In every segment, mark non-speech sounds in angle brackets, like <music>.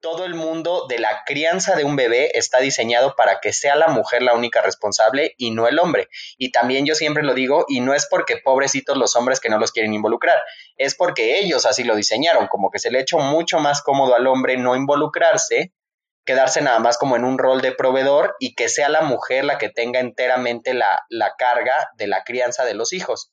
todo el mundo de la crianza de un bebé está diseñado para que sea la mujer la única responsable y no el hombre. Y también yo siempre lo digo, y no es porque pobrecitos los hombres que no los quieren involucrar, es porque ellos así lo diseñaron, como que se le hecho mucho más cómodo al hombre no involucrarse, quedarse nada más como en un rol de proveedor y que sea la mujer la que tenga enteramente la, la carga de la crianza de los hijos.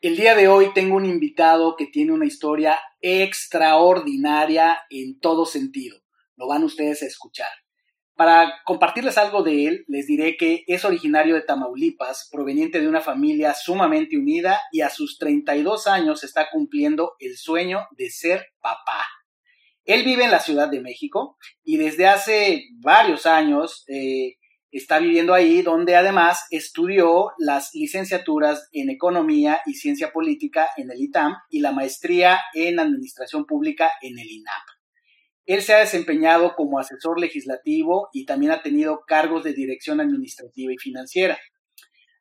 El día de hoy tengo un invitado que tiene una historia extraordinaria en todo sentido. Lo van ustedes a escuchar. Para compartirles algo de él, les diré que es originario de Tamaulipas, proveniente de una familia sumamente unida y a sus 32 años está cumpliendo el sueño de ser papá. Él vive en la Ciudad de México y desde hace varios años eh, está viviendo ahí, donde además estudió las licenciaturas en Economía y Ciencia Política en el ITAM y la maestría en Administración Pública en el INAP. Él se ha desempeñado como asesor legislativo y también ha tenido cargos de dirección administrativa y financiera.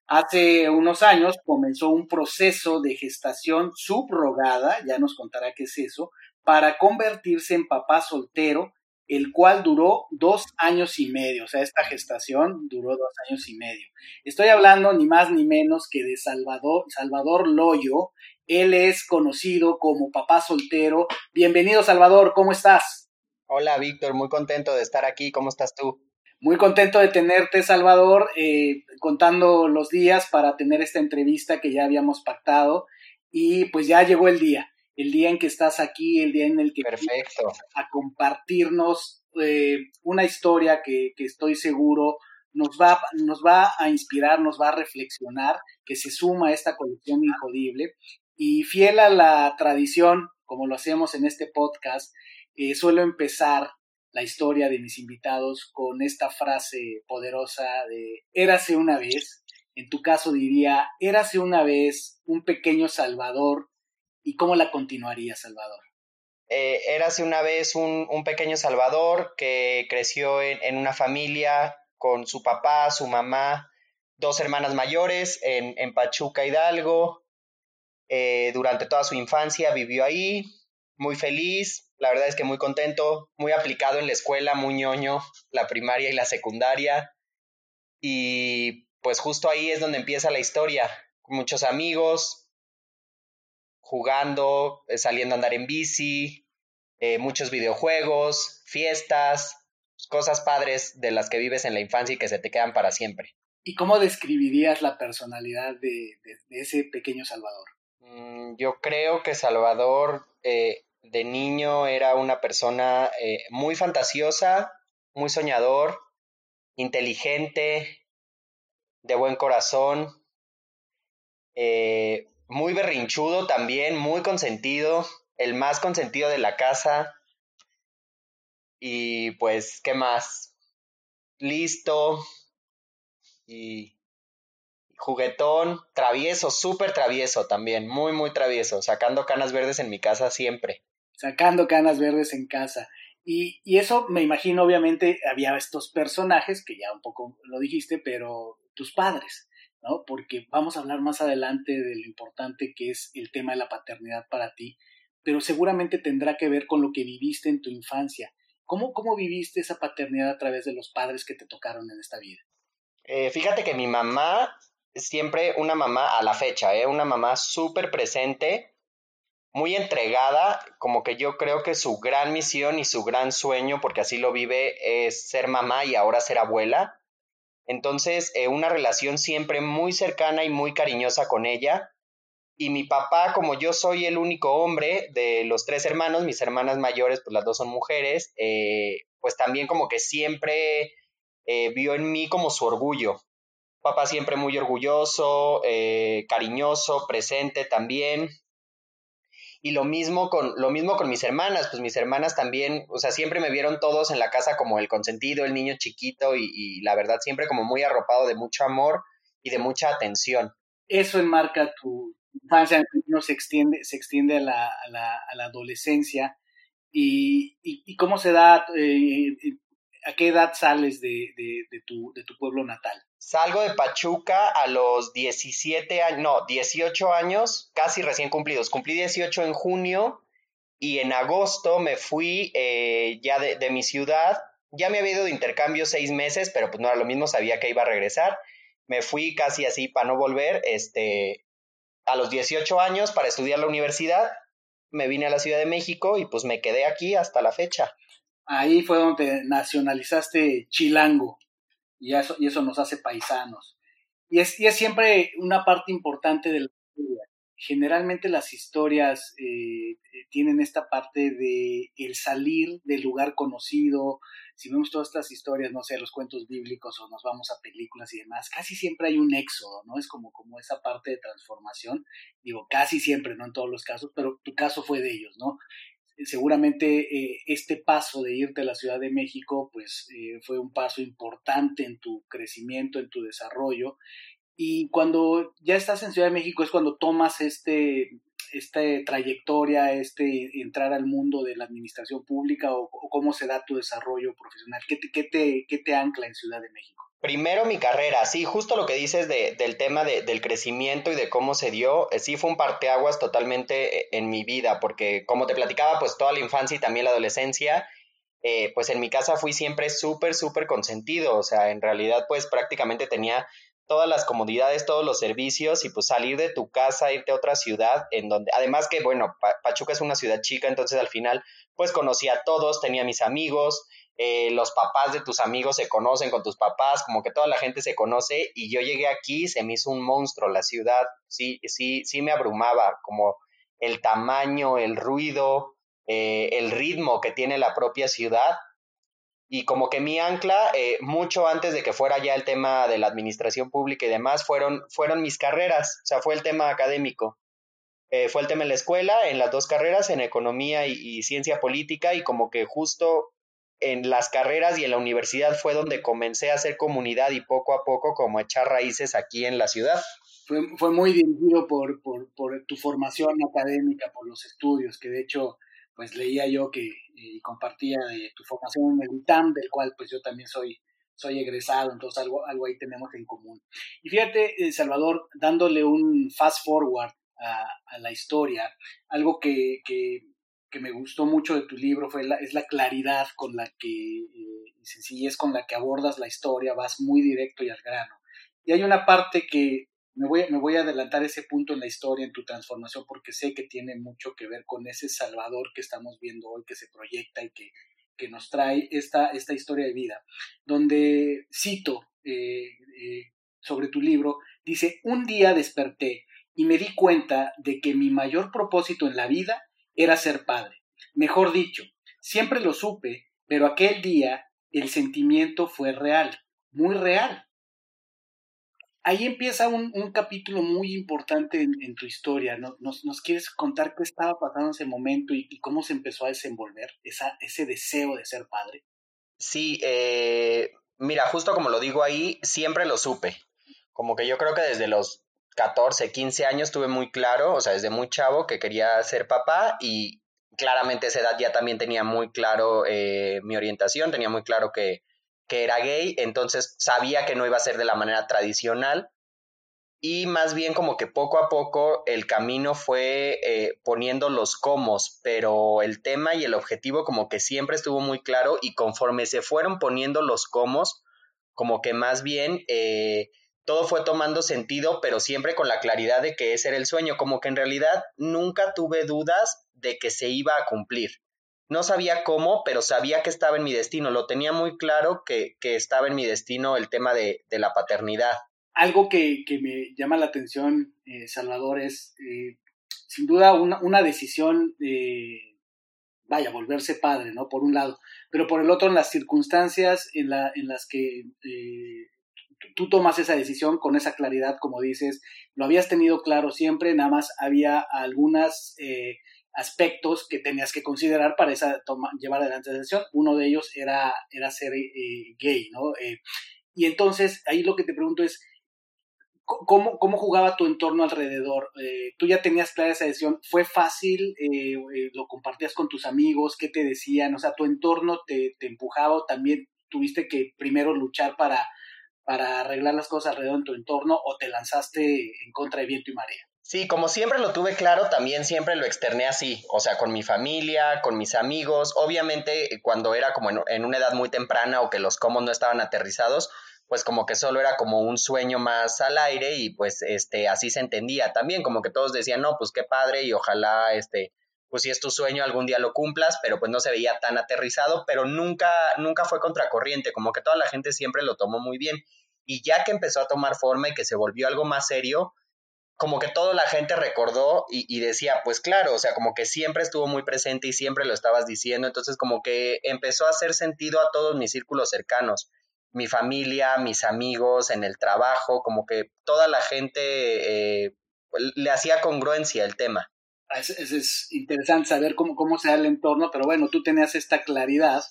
Hace unos años comenzó un proceso de gestación subrogada, ya nos contará qué es eso, para convertirse en papá soltero el cual duró dos años y medio, o sea, esta gestación duró dos años y medio. Estoy hablando ni más ni menos que de Salvador, Salvador Loyo, él es conocido como papá soltero. Bienvenido, Salvador, ¿cómo estás? Hola, Víctor, muy contento de estar aquí, ¿cómo estás tú? Muy contento de tenerte, Salvador, eh, contando los días para tener esta entrevista que ya habíamos pactado y pues ya llegó el día el día en que estás aquí, el día en el que Perfecto. a compartirnos eh, una historia que, estoy seguro nos va, nos va a inspirar, nos va a reflexionar, que se suma a esta colección injodible. Y fiel a la tradición, como lo hacemos en este podcast, eh, suelo empezar la historia de mis invitados con esta frase poderosa de érase una vez. En tu caso diría, érase una vez un pequeño Salvador ¿Y cómo la continuaría Salvador? Eh, érase una vez un, pequeño Salvador que creció en, una familia con su papá, su mamá, dos hermanas mayores en, Pachuca Hidalgo. Eh, durante toda su infancia vivió ahí, muy feliz, la verdad es que muy contento, muy aplicado en la escuela, muy ñoño, la primaria y la secundaria. Y pues justo ahí es donde empieza la historia, muchos amigos, jugando, eh, saliendo a andar en bici, eh, muchos videojuegos, fiestas, cosas padres de las que vives en la infancia y que se te quedan para siempre. ¿Y cómo describirías la personalidad de, ese pequeño Salvador? Mm, yo creo que Salvador eh, de niño era una persona muy fantasiosa, muy soñador, inteligente, de buen corazón, muy berrinchudo también, muy consentido, el más consentido de la casa. Y pues, ¿qué más? Listo y juguetón, travieso, súper travieso también, muy, muy travieso, sacando canas verdes en mi casa siempre. Sacando canas verdes en casa. Y, y eso me imagino, obviamente, había estos personajes, que ya un poco lo dijiste, pero tus padres. ¿No? Porque vamos a hablar más adelante de lo importante que es el tema de la paternidad para ti, pero seguramente tendrá que ver con lo que viviste en tu infancia. ¿Cómo, cómo viviste esa paternidad a través de los padres que te tocaron en esta vida? Eh, fíjate que mi mamá, siempre una mamá a la fecha, ¿eh? una mamá súper presente, muy entregada, como que yo creo que su gran misión y su gran sueño, porque así lo vive, es ser mamá y ahora ser abuela. Entonces, eh, una relación siempre muy cercana y muy cariñosa con ella. Y mi papá, como yo soy el único hombre de los tres hermanos, mis hermanas mayores, pues las dos son mujeres, eh, pues también como que siempre eh, vio en mí como su orgullo. papá siempre muy orgulloso, eh, cariñoso, presente también. Y lo mismo con lo mismo con mis hermanas, pues mis hermanas también, o sea, siempre me vieron todos en la casa como el consentido, el niño chiquito y, y la verdad siempre como muy arropado de mucho amor y de mucha atención. Eso enmarca tu infancia, no se extiende, se extiende a la, a la, a la adolescencia. Y, y, cómo se da, eh, a qué edad sales de, de, tu, de tu pueblo natal? Salgo de Pachuca a los 17 años, no, 18 años, casi recién cumplidos. Cumplí 18 en junio y en agosto me fui eh, ya de, de, mi ciudad. Ya me había ido de intercambio seis meses, pero pues no era lo mismo, sabía que iba a regresar. Me fui casi así para no volver, este, a los 18 años para estudiar la universidad. Me vine a la Ciudad de México y pues me quedé aquí hasta la fecha. Ahí fue donde nacionalizaste Chilango y eso, y eso nos hace paisanos. Y es, y es siempre una parte importante de la historia. Generalmente las historias eh, eh, tienen esta parte de el salir del lugar conocido. Si vemos todas estas historias, no sé, los cuentos bíblicos o nos vamos a películas y demás, casi siempre hay un éxodo, ¿no? Es como, como esa parte de transformación. Digo, casi siempre, no en todos los casos, pero tu caso fue de ellos, ¿no? Seguramente eh, este paso de irte a la Ciudad de México, pues eh, fue un paso importante en tu crecimiento, en tu desarrollo. Y cuando ya estás en Ciudad de México es cuando tomas este, esta trayectoria, este entrar al mundo de la administración pública o, cómo se da tu desarrollo profesional. ¿Qué te, qué, te, ¿Qué te ancla en Ciudad de México? Primero mi carrera, sí, justo lo que dices de, del tema de, del crecimiento y de cómo se dio, eh, sí fue un parteaguas totalmente eh, en mi vida, porque como te platicaba, pues toda la infancia y también la adolescencia, eh, pues en mi casa fui siempre súper, súper consentido, o sea, en realidad pues prácticamente tenía todas las comodidades, todos los servicios y pues salir de tu casa, irte a otra ciudad en donde, además que bueno, Pachuca es una ciudad chica, entonces al final pues conocí a todos, tenía mis amigos, eh, los papás de tus amigos se conocen con tus papás, como que toda la gente se conoce y yo llegué aquí, se me hizo un monstruo la ciudad, sí, sí, sí me abrumaba, como el tamaño, el ruido, eh, el ritmo que tiene la propia ciudad y como que mi ancla, eh, mucho antes de que fuera ya el tema de la administración pública y demás, fueron, fueron mis carreras, o sea, fue el tema académico. fue el tema en la escuela, en las dos carreras, en economía y ciencia política, y como que justo en las carreras y en la universidad fue donde comencé a hacer comunidad y poco a poco como echar raíces aquí en la ciudad. Fue, fue muy dirigido por, por, por, tu formación académica, por los estudios, que de hecho pues leía yo que y compartía de tu formación en el ITAM, del cual pues yo también soy, soy egresado, entonces algo, algo ahí tenemos en común. Y fíjate, eh, Salvador, dándole un fast forward a, a la historia, algo que, que que me gustó mucho de tu libro fue la, es la claridad con la que, eh, sencillez con la que abordas la historia, vas muy directo y al grano. Y hay una parte que me voy, me voy a adelantar ese punto en la historia, en tu transformación, porque sé que tiene mucho que ver con ese Salvador que estamos viendo hoy, que se proyecta y que, que nos trae esta, esta historia de vida, donde cito eh, eh, sobre tu libro, dice, un día desperté y me di cuenta de que mi mayor propósito en la vida era ser padre. Mejor dicho, siempre lo supe, pero aquel día el sentimiento fue real, muy real. Ahí empieza un, capítulo muy importante en, tu historia. ¿Nos, ¿Nos, quieres contar qué estaba pasando en ese momento y, cómo se empezó a desenvolver ese deseo de ser padre? Sí, eh, mira, justo como lo digo ahí, siempre lo supe. Como que yo creo que desde los 14, 15 años tuve muy claro, o sea, desde muy chavo que quería ser papá y claramente esa edad ya también tenía muy claro eh, mi orientación, tenía muy claro que, que era gay, entonces sabía que no iba a ser de la manera tradicional. Y más bien como que poco a poco el camino fue eh, poniendo los comos, pero el tema y el objetivo como que siempre estuvo muy claro y conforme se fueron poniendo los comos, como que más bien eh, todo fue tomando sentido, pero siempre con la claridad de que ese era el sueño, como que en realidad nunca tuve dudas de que se iba a cumplir. No sabía cómo, pero sabía que estaba en mi destino, lo tenía muy claro que, estaba en mi destino el tema de, la paternidad. Algo que, me llama la atención, eh, Salvador, es eh, sin duda una, decisión, de, vaya, volverse padre, ¿no? Por un lado, pero por el otro, en las circunstancias en, la, en las que... Tú tomas esa decisión con esa claridad, como dices, lo habías tenido claro siempre, nada más había algunos eh, aspectos que tenías que considerar para esa llevar adelante la decisión. Uno de ellos era, era ser eh, gay, ¿no? Eh, y entonces, ahí lo que te pregunto es, ¿Cómo, ¿Cómo, jugaba tu entorno alrededor? ¿Tú ya tenías clara esa decisión? ¿Fue fácil? ¿Lo compartías con tus amigos? ¿Qué te decían? O sea, ¿tu entorno te, te empujaba o también tuviste que primero luchar para para arreglar las cosas alrededor de tu entorno o te lanzaste en contra de viento y marea? Sí, como siempre lo tuve claro, también siempre lo externé así, o sea, con mi familia, con mis amigos, obviamente cuando era como en, una edad muy temprana o que los comos no estaban aterrizados, pues como que solo era como un sueño más al aire y pues este así se entendía. También, como que todos decían, "No, pues qué padre y ojalá este pues si es tu sueño algún día lo cumplas", pero pues no se veía tan aterrizado, pero nunca nunca fue contracorriente, como que toda la gente siempre lo tomó muy bien y ya que empezó a tomar forma y que se volvió algo más serio, como que toda la gente recordó y, decía, pues claro, o sea, como que siempre estuvo muy presente y siempre lo estabas diciendo, entonces como que empezó a hacer sentido a todos mis círculos cercanos, mi familia, mis amigos, en el trabajo, como que toda la gente eh, le hacía congruencia el tema. Es, es, interesante saber cómo, cómo se da el entorno, pero bueno, tú tenías esta claridad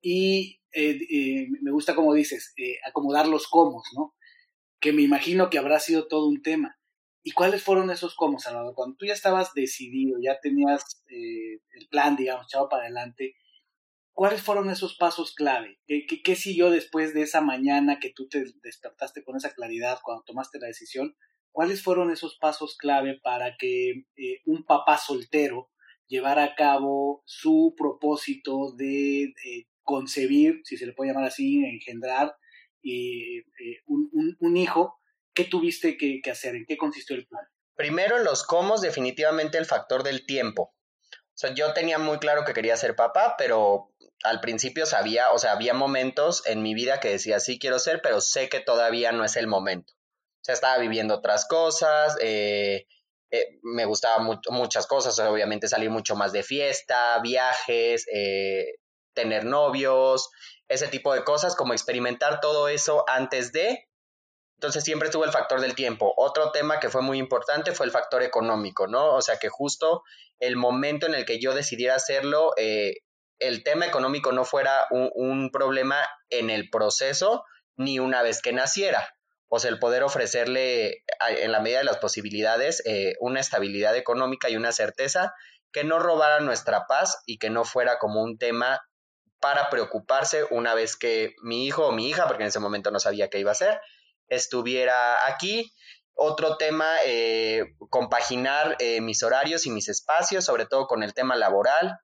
y eh, eh, me gusta como dices, eh, acomodar los comos, ¿no? Que me imagino que habrá sido todo un tema. ¿Y cuáles fueron esos comos, Salvador? Cuando tú ya estabas decidido, ya tenías el plan, digamos, echado para adelante, ¿cuáles fueron esos pasos clave? ¿Qué, qué, qué siguió después de esa mañana que tú te despertaste con esa claridad cuando tomaste la decisión? ¿Cuáles fueron esos pasos clave para que un papá soltero llevara a cabo su propósito de concebir, si se le puede llamar así, engendrar eh, un, hijo, ¿qué tuviste que, hacer? ¿En qué consistió el plan? Primero, en los cómo, definitivamente el factor del tiempo. O sea, yo tenía muy claro que quería ser papá, pero al principio sabía, o sea, había momentos en mi vida que decía, sí quiero ser, pero sé que todavía no es el momento. O sea, estaba viviendo otras cosas, eh, eh, me gustaban muchas cosas, obviamente salir mucho más de fiesta, viajes, eh, tener novios, ese tipo de cosas, como experimentar todo eso antes de. Entonces siempre tuvo el factor del tiempo. Otro tema que fue muy importante fue el factor económico, ¿no? O sea que justo el momento en el que yo decidiera hacerlo, eh, el tema económico no fuera un, problema en el proceso ni una vez que naciera. O sea, el poder ofrecerle en la medida de las posibilidades eh, una estabilidad económica y una certeza que no robara nuestra paz y que no fuera como un tema para preocuparse una vez que mi hijo o mi hija, porque en ese momento no sabía qué iba a hacer, estuviera aquí. Otro tema, eh, compaginar eh, mis horarios y mis espacios, sobre todo con el tema laboral,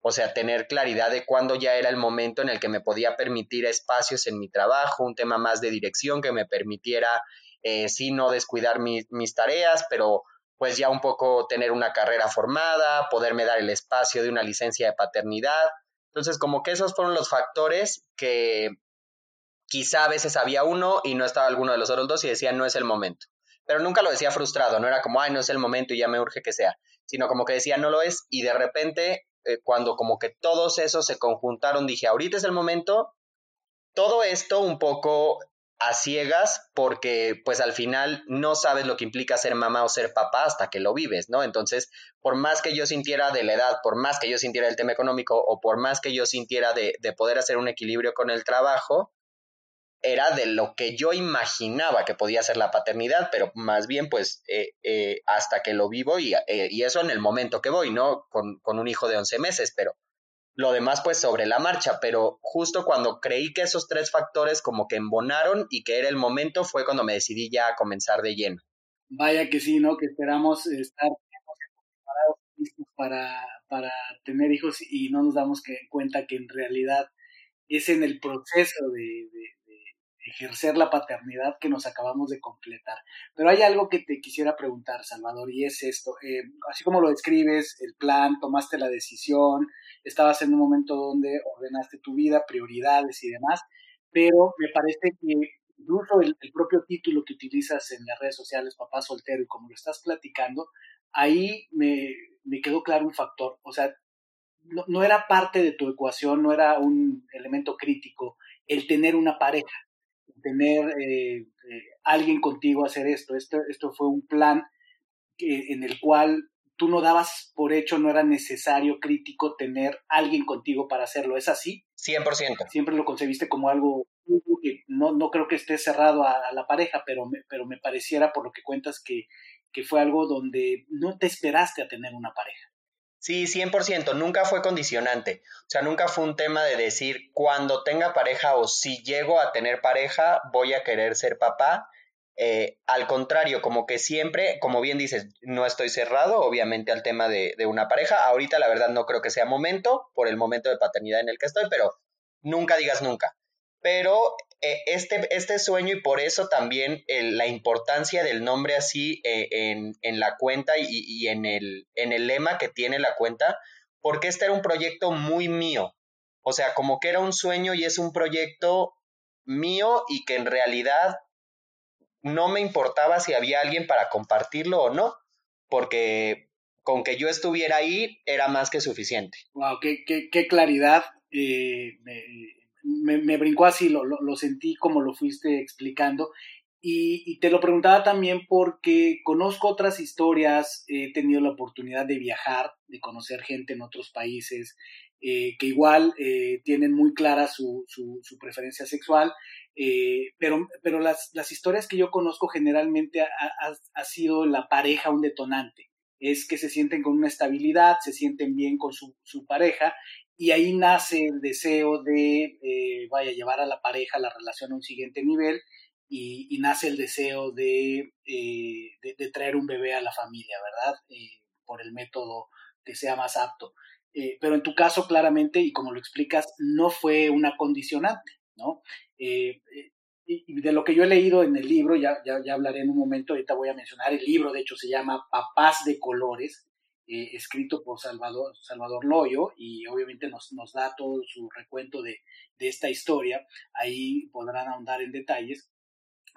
o sea, tener claridad de cuándo ya era el momento en el que me podía permitir espacios en mi trabajo, un tema más de dirección que me permitiera, eh, sí, no descuidar mis tareas, pero pues ya un poco tener una carrera formada, poderme dar el espacio de una licencia de paternidad, entonces, como que esos fueron los factores que quizá a veces había uno y no estaba alguno de los otros dos y decía no es el momento. Pero nunca lo decía frustrado, no era como, ay, no es el momento y ya me urge que sea, sino como que decía no lo es y de repente eh, cuando como que todos esos se conjuntaron dije, ahorita es el momento. Todo esto un poco a ciegas porque pues al final no sabes lo que implica ser mamá o ser papá hasta que lo vives, ¿no? Entonces, por más que yo sintiera de la edad, por más que yo sintiera el tema económico o por más que yo sintiera de, de poder hacer un equilibrio con el trabajo, era de lo que yo imaginaba que podía ser la paternidad, pero más bien pues eh, eh, hasta que lo vivo y, eh, y, eso en el momento que voy, ¿no? Con, con un hijo de 11 meses, pero lo demás pues sobre la marcha, pero justo cuando creí que esos tres factores como que embonaron y que era el momento fue cuando me decidí ya a comenzar de lleno. Vaya que sí, ¿no? Que esperamos estar preparados listos para, para tener hijos y no nos damos cuenta que en realidad es en el proceso de, ejercer la paternidad que nos acabamos de completar. Pero hay algo que te quisiera preguntar, Salvador, y es esto. Eh, así como lo describes, el plan, tomaste la decisión, estabas en un momento donde ordenaste tu vida, prioridades y demás, pero me parece que incluso el, propio título que utilizas en las redes sociales, papá soltero, y como lo estás platicando, ahí me, me quedó claro un factor. O sea, no, no, era parte de tu ecuación, no era un elemento crítico el tener una pareja tener eh, alguien contigo hacer esto. esto. Esto fue un plan en el cual tú no dabas por hecho, no era necesario crítico tener alguien contigo para hacerlo. ¿Es así? 100%. Siempre lo concebiste como algo que no, no creo que esté cerrado a, la pareja, pero me, pero me pareciera por lo que cuentas que, que fue algo donde no te esperaste a tener una pareja. Sí, 100%, nunca fue condicionante. O sea, nunca fue un tema de decir, cuando tenga pareja o si llego a tener pareja, voy a querer ser papá. Eh, al contrario, como que siempre, como bien dices, no estoy cerrado, obviamente, al tema de, una pareja. Ahorita, la verdad, no creo que sea momento, por el momento de paternidad en el que estoy, pero nunca digas nunca. Pero eh, este, este sueño y por eso también la importancia del nombre así eh, en, la cuenta y, y, en, el, en el lema que tiene la cuenta, porque este era un proyecto muy mío. O sea, como que era un sueño y es un proyecto mío y que en realidad no me importaba si había alguien para compartirlo o no, porque con que yo estuviera ahí era más que suficiente. Wow, qué, qué, claridad. Eh, me, me, brincó así, lo, lo, sentí como lo fuiste explicando. Y, y, te lo preguntaba también porque conozco otras historias, he tenido la oportunidad de viajar, de conocer gente en otros países eh, que igual eh, tienen muy clara su, su, su preferencia sexual eh, pero, pero las, las, historias que yo conozco generalmente ha, ha, sido la pareja un detonante. Es que se sienten con una estabilidad, se sienten bien con su, su pareja y ahí nace el deseo de, eh, vaya, llevar a la pareja, la relación a un siguiente nivel y, nace el deseo de, eh, de, de, traer un bebé a la familia, ¿verdad? Por el método que sea más apto. Pero en tu caso, claramente, y como lo explicas, no fue una condicionante, ¿no? Eh, eh, de lo que yo he leído en el libro, ya, ya, ya, hablaré en un momento, ahorita voy a mencionar, el libro de hecho se llama Papás de Colores, eh, escrito por Salvador, Salvador Loyo, y obviamente nos, nos da todo su recuento de, de, esta historia, ahí podrán ahondar en detalles.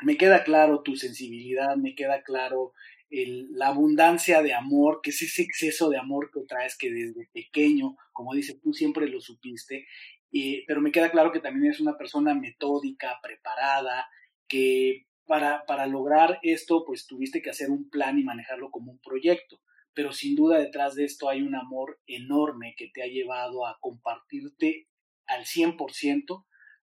Me queda claro tu sensibilidad, me queda claro el, la abundancia de amor, que es ese exceso de amor que traes que desde pequeño, como dices tú, siempre lo supiste, pero me queda claro que también es una persona metódica, preparada, que para, para lograr esto, pues tuviste que hacer un plan y manejarlo como un proyecto. Pero sin duda detrás de esto hay un amor enorme que te ha llevado a compartirte al 100%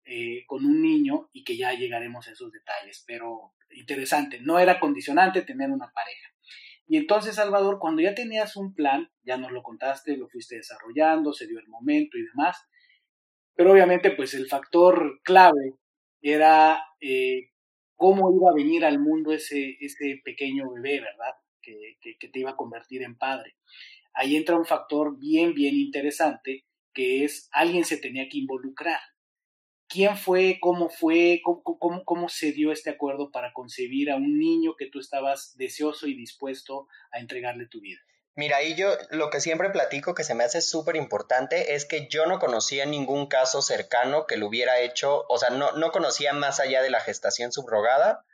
eh, con un niño y que ya llegaremos a esos detalles. Pero interesante, no era condicionante tener una pareja. Y entonces, Salvador, cuando ya tenías un plan, ya nos lo contaste, lo fuiste desarrollando, se dio el momento y demás, pero obviamente, pues el factor clave era eh, cómo iba a venir al mundo ese, ese pequeño bebé, ¿verdad? Que, que, que, te iba a convertir en padre. Ahí entra un factor bien, bien interesante, que es alguien se tenía que involucrar. ¿Quién fue? ¿Cómo fue? ¿Cómo, cómo, cómo se dio este acuerdo para concebir a un niño que tú estabas deseoso y dispuesto a entregarle tu vida? Mira, ahí yo lo que siempre platico que se me hace súper importante es que yo no conocía ningún caso cercano que lo hubiera hecho, o sea, no, no conocía más allá de la gestación subrogada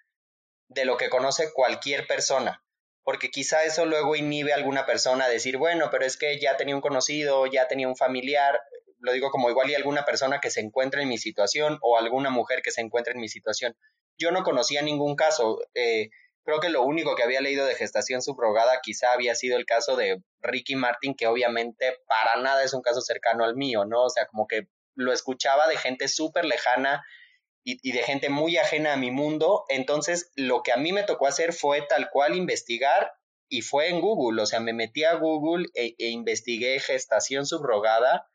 de lo que conoce cualquier persona, porque quizá eso luego inhibe a alguna persona a decir, bueno, pero es que ya tenía un conocido, ya tenía un familiar, lo digo como igual y alguna persona que se encuentra en mi situación o alguna mujer que se encuentra en mi situación. Yo no conocía ningún caso. Eh, Creo que lo único que había leído de gestación subrogada quizá había sido el caso de Ricky Martin, que obviamente para nada es un caso cercano al mío, ¿no? O sea, como que lo escuchaba de gente súper lejana y, de gente muy ajena a mi mundo. Entonces, lo que a mí me tocó hacer fue tal cual investigar y fue en Google. O sea, me metí a Google e, e investigué gestación subrogada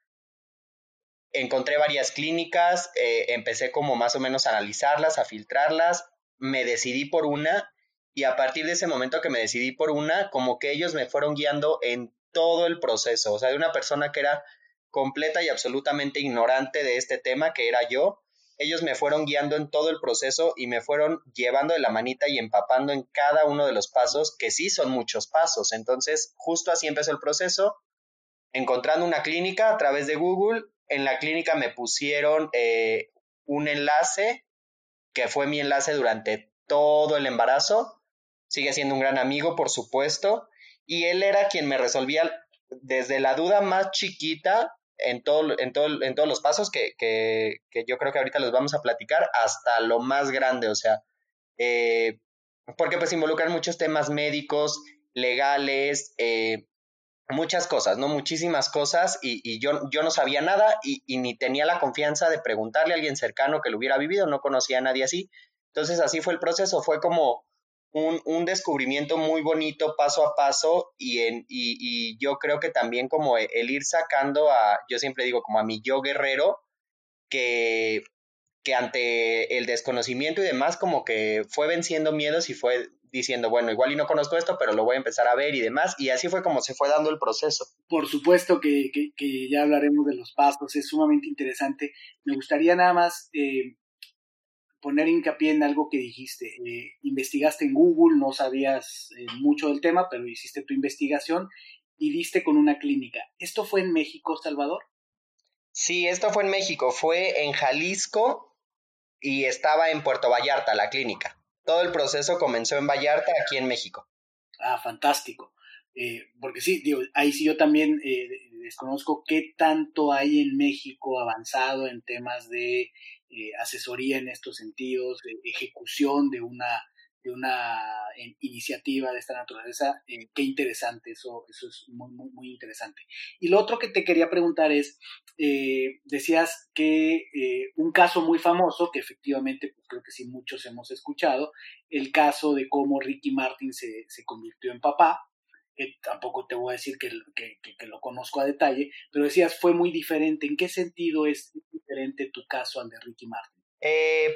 encontré varias clínicas, eh, empecé como más o menos a analizarlas, a filtrarlas, me decidí por una y a partir de ese momento que me decidí por una, como que ellos me fueron guiando en todo el proceso, o sea, de una persona que era completa y absolutamente ignorante de este tema, que era yo, ellos me fueron guiando en todo el proceso y me fueron llevando de la manita y empapando en cada uno de los pasos, que sí son muchos pasos. Entonces, justo así empezó el proceso, encontrando una clínica a través de Google. En la clínica me pusieron eh, un enlace, que fue mi enlace durante todo el embarazo, sigue siendo un gran amigo, por supuesto, y él era quien me resolvía desde la duda más chiquita, en, todo, en, todo, en todos los pasos que, que, que, yo creo que ahorita los vamos a platicar, hasta lo más grande, o sea, eh, porque pues involucran muchos temas médicos, legales, eh, muchas cosas, ¿no? Muchísimas cosas y, y yo, yo, no sabía nada y, y, ni tenía la confianza de preguntarle a alguien cercano que lo hubiera vivido, no conocía a nadie así. Entonces así fue el proceso, fue como un, un descubrimiento muy bonito paso a paso y, en, y, yo creo que también como el ir sacando a, yo siempre digo como a mi yo guerrero, que, que ante el desconocimiento y demás como que fue venciendo miedos y fue diciendo, bueno, igual y no conozco esto, pero lo voy a empezar a ver y demás. Y así fue como se fue dando el proceso. Por supuesto que, que, que ya hablaremos de los pasos, es sumamente interesante. Me gustaría nada más eh, poner hincapié en algo que dijiste. Eh, investigaste en Google, no sabías eh, mucho del tema, pero hiciste tu investigación y diste con una clínica. ¿Esto fue en México, Salvador? Sí, esto fue en México. Fue en Jalisco y estaba en Puerto Vallarta, la clínica. Todo el proceso comenzó en Vallarta, aquí en México. Ah, fantástico. Eh, porque sí, digo, ahí sí yo también eh, desconozco qué tanto hay en México avanzado en temas de eh, asesoría en estos sentidos, de ejecución de una de una iniciativa de esta naturaleza, eh, qué interesante, eso, eso es muy, muy, interesante. Y lo otro que te quería preguntar es, eh, decías que eh, un caso muy famoso, que efectivamente pues, creo que sí muchos hemos escuchado, el caso de cómo Ricky Martin se, se convirtió en papá, tampoco te voy a decir que, que, lo conozco a detalle, pero decías fue muy diferente. ¿En qué sentido es diferente tu caso al de Ricky Martin?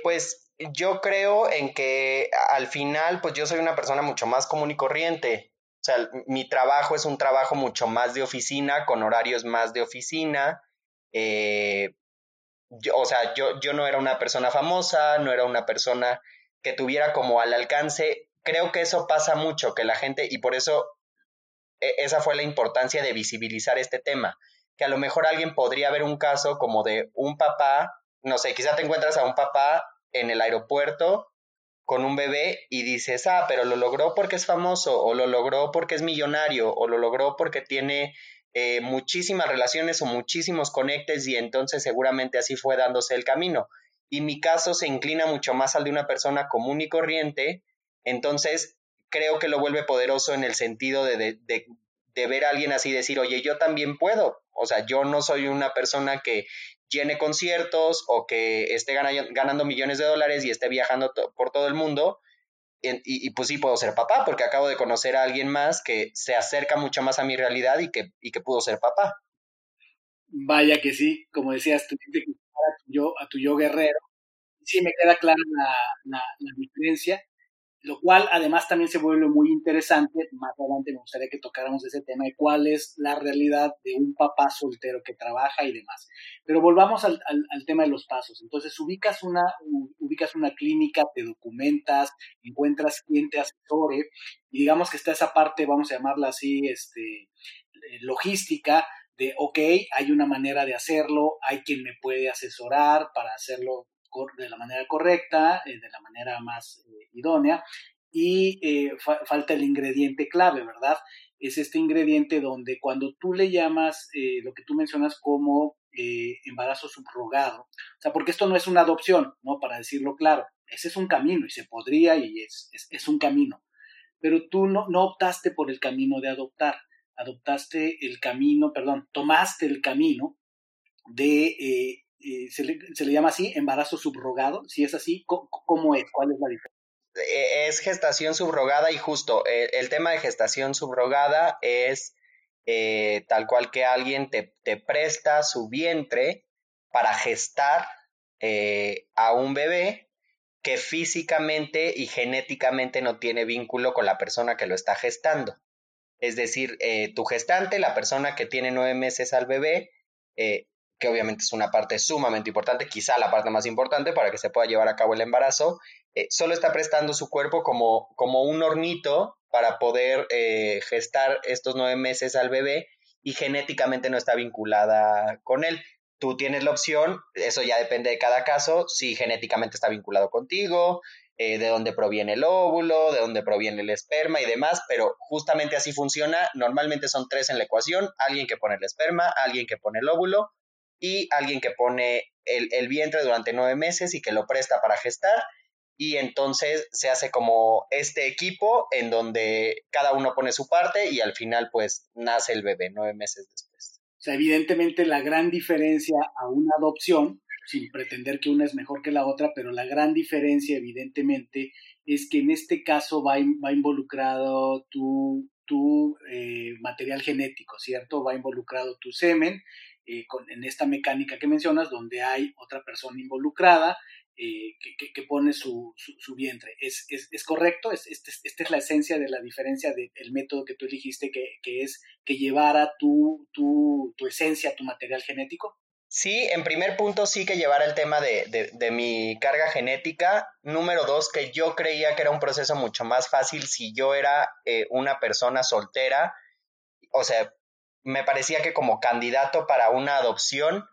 pues yo creo en que al final, pues yo soy una persona mucho más común y corriente. O sea, mi trabajo es un trabajo mucho más de oficina, con horarios más de oficina. Eh, o sea, yo, yo no era una persona famosa, no era una persona que tuviera como al alcance. Creo que eso pasa mucho, que la gente, y por eso esa fue la importancia de visibilizar este tema, que a lo mejor alguien podría ver un caso como de un papá, no sé, quizá te encuentras a un papá en el aeropuerto con un bebé y dices, ah, pero lo logró porque es famoso, o lo logró porque es millonario, o lo logró porque tiene eh, muchísimas relaciones o muchísimos conectes y entonces seguramente así fue dándose el camino. Y mi caso se inclina mucho más al de una persona común y corriente, entonces creo que lo vuelve poderoso en el sentido de, de, de ver a alguien así decir, oye, yo también puedo. O sea, yo no soy una persona que llene conciertos o que esté ganando millones de dólares y esté viajando por todo el mundo. Y, pues sí puedo ser papá, porque acabo de conocer a alguien más que se acerca mucho más a mi realidad y que, y que pudo ser papá. Vaya que sí, como decías, tú que a tu yo, a tu yo guerrero. Sí me queda clara la, la, la diferencia lo cual además también se vuelve muy interesante. Más adelante me gustaría que tocáramos ese tema de cuál es la realidad de un papá soltero que trabaja y demás. Pero volvamos al, al, tema de los pasos. Entonces, ubicas una, ubicas una clínica, te documentas, encuentras quien te asesore y digamos que está esa parte, vamos a llamarla así, este, eh, logística de, ok, hay una manera de hacerlo, hay quien me puede asesorar para hacerlo de la manera correcta, eh, de la manera más eh, idónea, y eh, falta el ingrediente clave, ¿verdad? Es este ingrediente donde cuando tú le llamas lo que tú mencionas como embarazo subrogado, o sea, porque esto no es una adopción, ¿no? Para decirlo claro, ese es un camino y se podría y es, es, un camino, pero tú no, no optaste por el camino de adoptar, adoptaste el camino, perdón, tomaste el camino de eh, se, le, se, le, llama así, embarazo subrogado. Si es así, ¿cómo, es? ¿Cuál es la diferencia? Eh, es gestación subrogada y justo eh, el tema de gestación subrogada es tal cual que alguien te, te, presta su vientre para gestar a un bebé que físicamente y genéticamente no tiene vínculo con la persona que lo está gestando. Es decir, tu gestante, la persona que tiene nueve meses al bebé, que obviamente es una parte sumamente importante, quizá la parte más importante para que se pueda llevar a cabo el embarazo, eh, solo está prestando su cuerpo como, como un hornito para poder eh, gestar estos nueve meses al bebé y genéticamente no está vinculada con él. Tú tienes la opción, eso ya depende de cada caso, si genéticamente está vinculado contigo, eh, de dónde proviene el óvulo, de dónde proviene el esperma y demás, pero justamente así funciona. Normalmente son tres en la ecuación, alguien que pone el esperma, alguien que pone el óvulo y alguien que pone el, el vientre durante nueve meses y que lo presta para gestar y entonces se hace como este equipo en donde cada uno pone su parte y al final pues nace el bebé nueve meses después. O sea, evidentemente la gran diferencia a una adopción, sin pretender que una es mejor que la otra, pero la gran diferencia evidentemente es que en este caso va, va involucrado tu, tu eh, material genético, ¿cierto? Va involucrado tu semen. Eh, con, en esta mecánica que mencionas, donde hay otra persona involucrada, eh, que, pone su, su, vientre. ¿Es, es, es correcto? ¿Es, este, ¿Esta es la esencia de la diferencia del método que tú elegiste, que, que es que llevara tu, tu, tu, esencia, tu material genético? Sí, en primer punto sí que llevara el tema de, de, de, mi carga genética. Número dos, que yo creía que era un proceso mucho más fácil si yo era eh, una persona soltera. O sea, me parecía que como candidato para una adopción,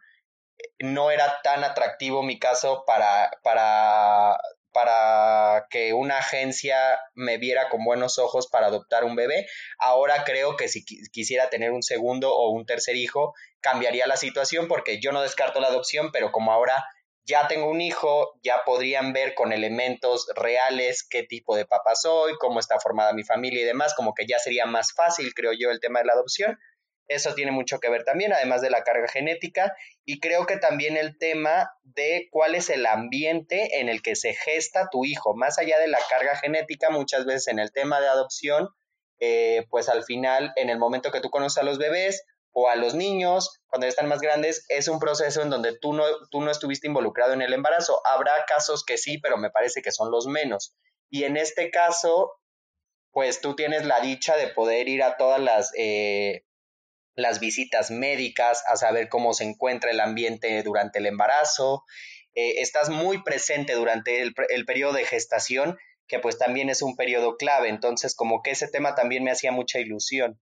no era tan atractivo mi caso para, para, para que una agencia me viera con buenos ojos para adoptar un bebé. Ahora creo que si quisiera tener un segundo o un tercer hijo, cambiaría la situación porque yo no descarto la adopción, pero como ahora ya tengo un hijo, ya podrían ver con elementos reales qué tipo de papá soy, cómo está formada mi familia y demás, como que ya sería más fácil, creo yo, el tema de la adopción. Eso tiene mucho que ver también, además de la carga genética, y creo que también el tema de cuál es el ambiente en el que se gesta tu hijo, más allá de la carga genética, muchas veces en el tema de adopción, eh, pues al final, en el momento que tú conoces a los bebés o a los niños, cuando están más grandes, es un proceso en donde tú no, tú no estuviste involucrado en el embarazo. Habrá casos que sí, pero me parece que son los menos. Y en este caso, pues tú tienes la dicha de poder ir a todas las... Eh, las visitas médicas, a saber cómo se encuentra el ambiente durante el embarazo. Eh, estás muy presente durante el, el, periodo de gestación, que pues también es un periodo clave. Entonces, como que ese tema también me hacía mucha ilusión.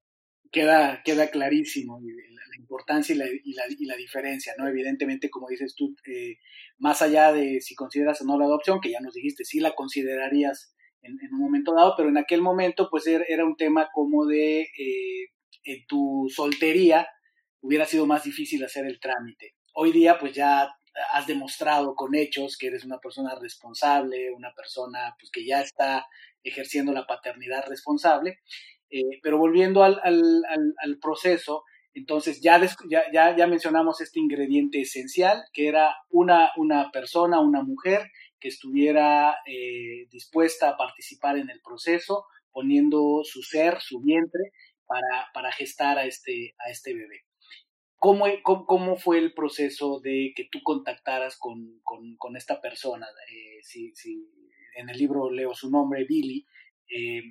Queda, queda clarísimo la, importancia y la, y, la, y la, diferencia, ¿no? Evidentemente, como dices tú, eh, más allá de si consideras o no la adopción, que ya nos dijiste, sí la considerarías en, en un momento dado, pero en aquel momento, pues era, era un tema como de eh, en tu soltería hubiera sido más difícil hacer el trámite. Hoy día pues ya has demostrado con hechos que eres una persona responsable, una persona pues que ya está ejerciendo la paternidad responsable. Eh, pero volviendo al, al, al, proceso, entonces ya, ya, ya, mencionamos este ingrediente esencial, que era una, una persona, una mujer que estuviera eh, dispuesta a participar en el proceso, poniendo su ser, su vientre, para, para gestar a este, a este bebé. ¿Cómo, cómo, cómo fue el proceso de que tú contactaras con, con, esta persona? Eh, si, si, en el libro leo su nombre, Billy. Eh,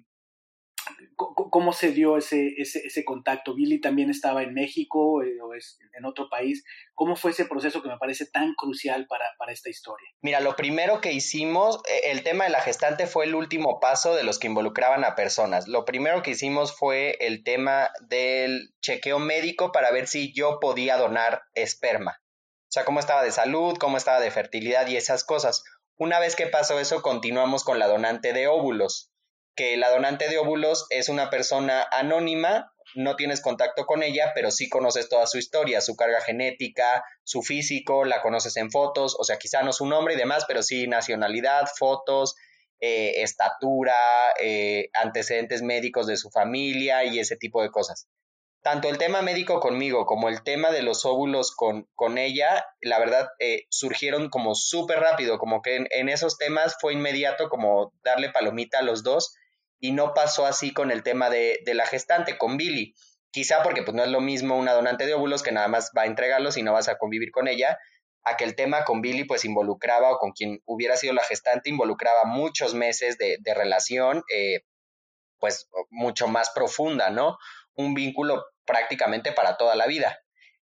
¿Cómo se dio ese, ese, contacto? Billy también estaba en México eh, o es en otro país. ¿Cómo fue ese proceso que me parece tan crucial para, para, esta historia? Mira, lo primero que hicimos, e, el tema de la gestante fue el último paso de los que involucraban a personas. Lo primero que hicimos fue el tema del chequeo médico para ver si yo podía donar esperma. O sea, cómo estaba de salud, cómo estaba de fertilidad y esas cosas. Una vez que pasó eso, continuamos con la donante de óvulos que la donante de óvulos es una persona anónima, no tienes contacto con ella, pero sí conoces toda su historia, su carga genética, su físico, la conoces en fotos, o sea, quizá no su nombre y demás, pero sí nacionalidad, fotos, eh, estatura, eh, antecedentes médicos de su familia y ese tipo de cosas. Tanto el tema médico conmigo como el tema de los óvulos con, con ella, la verdad, eh, surgieron como súper rápido, como que en, en, esos temas fue inmediato como darle palomita a los dos y no pasó así con el tema de, de, la gestante, con Billy. Quizá porque pues no es lo mismo una donante de óvulos que nada más va a entregarlos y no vas a convivir con ella, a que el tema con Billy pues involucraba o con quien hubiera sido la gestante involucraba muchos meses de, de relación, eh, pues mucho más profunda, ¿no? Un vínculo prácticamente para toda la vida.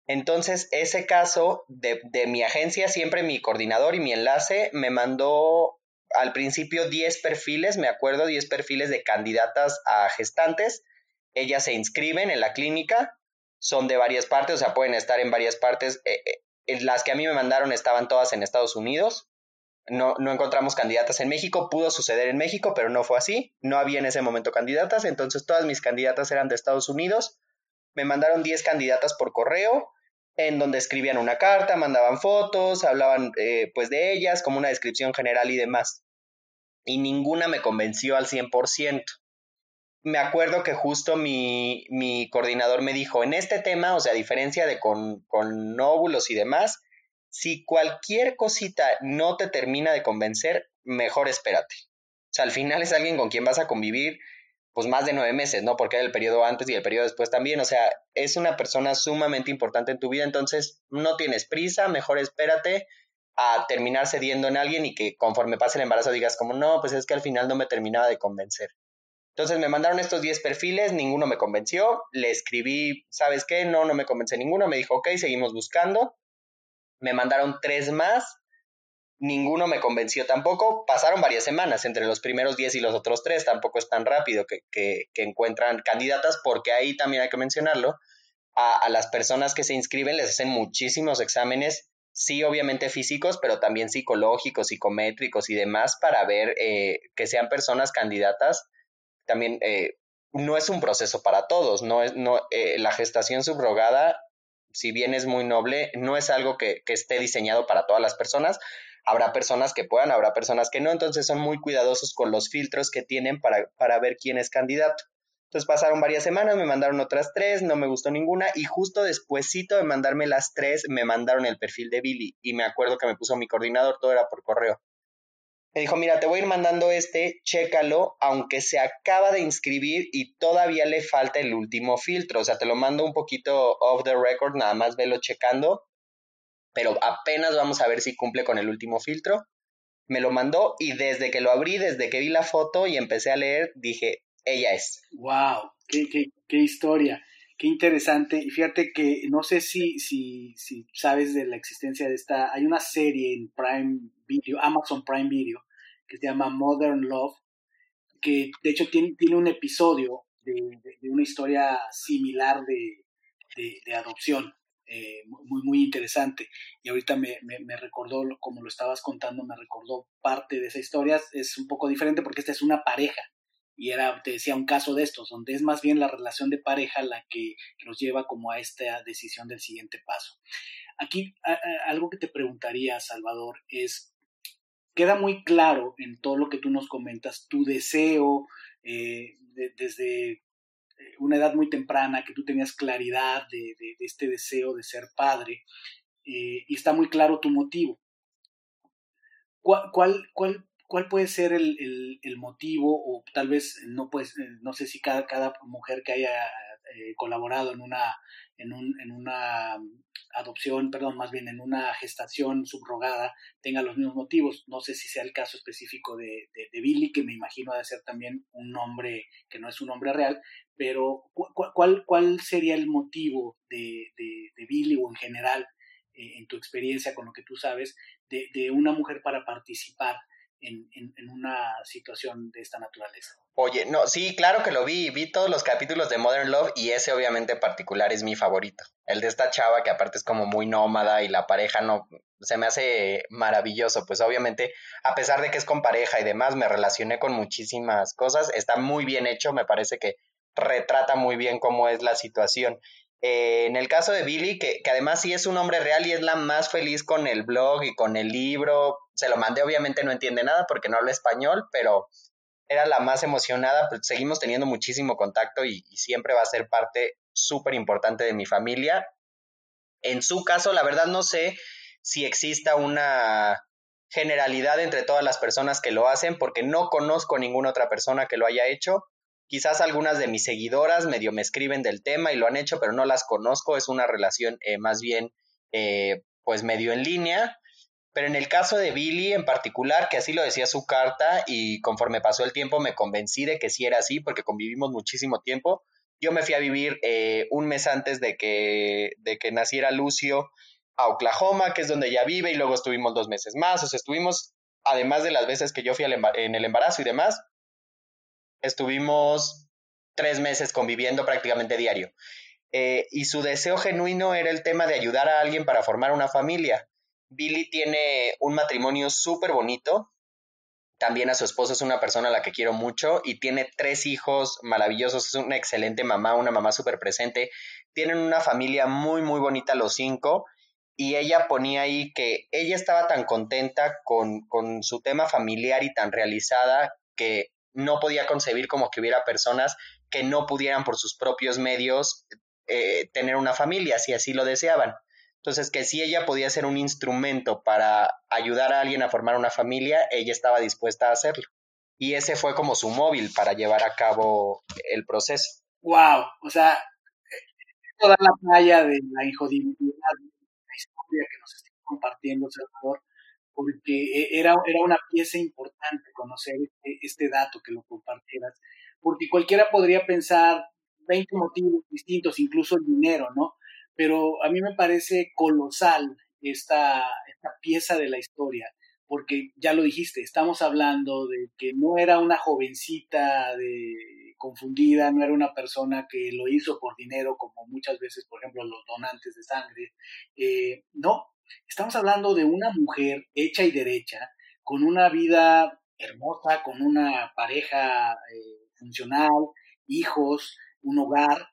Entonces, ese caso de, de mi agencia, siempre mi coordinador y mi enlace me mandó al principio 10 perfiles, me acuerdo, 10 perfiles de candidatas a gestantes. Ellas se inscriben en la clínica, son de varias partes, o sea, pueden estar en varias partes. Eh, eh, las que a mí me mandaron estaban todas en Estados Unidos. no, no encontramos candidatas en México, pudo suceder en México, pero no fue así, no había en ese momento candidatas, entonces todas mis candidatas eran de Estados Unidos, me mandaron 10 candidatas por correo, en donde escribían una carta, mandaban fotos, hablaban eh, pues de ellas, como una descripción general y demás. Y ninguna me convenció al 100%. Me acuerdo que justo mi, mi coordinador me dijo, en este tema, o sea, a diferencia de con, con óvulos y demás, si cualquier cosita no te termina de convencer, mejor espérate. O sea, al final es alguien con quien vas a convivir pues más de nueve meses, ¿no? Porque era el periodo antes y el periodo después también. O sea, es una persona sumamente importante en tu vida, entonces no tienes prisa, mejor espérate a terminar cediendo en alguien y que conforme pase el embarazo digas como, no, pues es que al final no me terminaba de convencer. Entonces me mandaron estos 10 perfiles, ninguno me convenció, le escribí, ¿sabes qué? No, no me convence ninguno, me dijo, ok, seguimos buscando me mandaron tres más, ninguno me convenció tampoco, pasaron varias semanas entre los primeros diez y los otros tres, tampoco es tan rápido que, que, encuentran candidatas, porque ahí también hay que mencionarlo, a, las personas que se inscriben les hacen muchísimos exámenes, sí obviamente físicos, pero también psicológicos, psicométricos y demás, para ver eh, que sean personas candidatas. También eh, no es un proceso para todos, no es, no, eh, la gestación subrogada si bien es muy noble, no es algo que, esté diseñado para todas las personas. Habrá personas que puedan, habrá personas que no, entonces son muy cuidadosos con los filtros que tienen para, para ver quién es candidato. Entonces pasaron varias semanas, me mandaron otras tres, no me gustó ninguna y justo despuesito de mandarme las tres me mandaron el perfil de Billy y me acuerdo que me puso mi coordinador, todo era por correo me dijo, mira, te voy a ir mandando este, chécalo, aunque se acaba de inscribir y todavía le falta el último filtro. O sea, te lo mando un poquito off the record, nada más velo checando, pero apenas vamos a ver si cumple con el último filtro. Me lo mandó y desde que lo abrí, desde que vi la foto y empecé a leer, dije, ella es. ¡Wow! ¡Qué, qué, qué historia! Qué interesante. Y fíjate que no sé si, si, si sabes de la existencia de esta. Hay una serie en Prime Video, Amazon Prime Video, que se llama Modern Love, que de hecho tiene, tiene un episodio de, una historia similar de, de, adopción. Eh, muy, muy interesante. Y ahorita me, me, recordó, como lo estabas contando, me recordó parte de esa historia. Es un poco diferente porque esta es una pareja y era, te decía, un caso de estos, donde es más bien la relación de pareja la que los lleva como a esta decisión del siguiente paso. Aquí algo que te preguntaría, Salvador, es, queda muy claro en todo lo que tú nos comentas, tu deseo eh, desde una edad muy temprana, que tú tenías claridad de, este deseo de ser padre, eh, y está muy claro tu motivo. ¿Cuál, cuál, cuál ¿cuál puede ser el, el, motivo o tal vez no pues no sé si cada, cada mujer que haya eh, colaborado en una en, un, en una adopción, perdón, más bien en una gestación subrogada tenga los mismos motivos. No sé si sea el caso específico de, de, Billy, que me imagino de ser también un nombre que no es un nombre real, pero ¿cuál, cuál sería el motivo de, de Billy o en general, eh, en tu experiencia con lo que tú sabes, de, una mujer para participar en, una situación de esta naturaleza. Oye, no, sí, claro que lo vi, vi todos los capítulos de Modern Love y ese obviamente particular es mi favorito. El de esta chava que aparte es como muy nómada y la pareja no, se me hace maravilloso, pues obviamente a pesar de que es con pareja y demás, me relacioné con muchísimas cosas, está muy bien hecho, me parece que retrata muy bien cómo es la situación. Eh, en el caso de Billy, que, además sí es un hombre real y es la más feliz con el blog y con el libro, se lo mandé, obviamente no entiende nada porque no habla español, pero era la más emocionada, pues seguimos teniendo muchísimo contacto y, siempre va a ser parte súper importante de mi familia. En su caso, la verdad no sé si exista una generalidad entre todas las personas que lo hacen, porque no conozco ninguna otra persona que lo haya hecho. Quizás algunas de mis seguidoras medio me escriben del tema y lo han hecho, pero no las conozco. Es una relación eh, más bien, eh, pues medio en línea. Pero en el caso de Billy en particular, que así lo decía su carta y conforme pasó el tiempo me convencí de que sí era así porque convivimos muchísimo tiempo. Yo me fui a vivir eh, un mes antes de que, de que naciera Lucio a Oklahoma, que es donde ella vive, y luego estuvimos dos meses más. O sea, estuvimos, además de las veces que yo fui en el embarazo y demás, estuvimos tres meses conviviendo prácticamente diario. Eh, y su deseo genuino era el tema de ayudar a alguien para formar una familia. Billy tiene un matrimonio súper bonito. También a su esposo es una persona a la que quiero mucho y tiene tres hijos maravillosos. Es una excelente mamá, una mamá súper presente. Tienen una familia muy, muy bonita los cinco. Y ella ponía ahí que ella estaba tan contenta con, con su tema familiar y tan realizada que no podía concebir como que hubiera personas que no pudieran por sus propios medios eh, tener una familia, si así lo deseaban. Entonces, que si ella podía ser un instrumento para ayudar a alguien a formar una familia, ella estaba dispuesta a hacerlo. Y ese fue como su móvil para llevar a cabo el proceso. ¡Wow! O sea, toda la playa de la la historia que nos está compartiendo Salvador, porque e, era, era una pieza importante conocer este, este dato que lo compartieras, porque cualquiera podría pensar 20 motivos distintos, incluso el dinero, ¿no? Pero a mí me parece colosal esta, esta pieza de la historia, porque ya lo dijiste, estamos hablando de que no era una jovencita de confundida, no era una persona que lo hizo por dinero, como muchas veces, por ejemplo, los donantes de sangre. Eh, no, estamos hablando de una mujer hecha y derecha, con una vida hermosa, con una pareja eh, funcional, hijos, un hogar,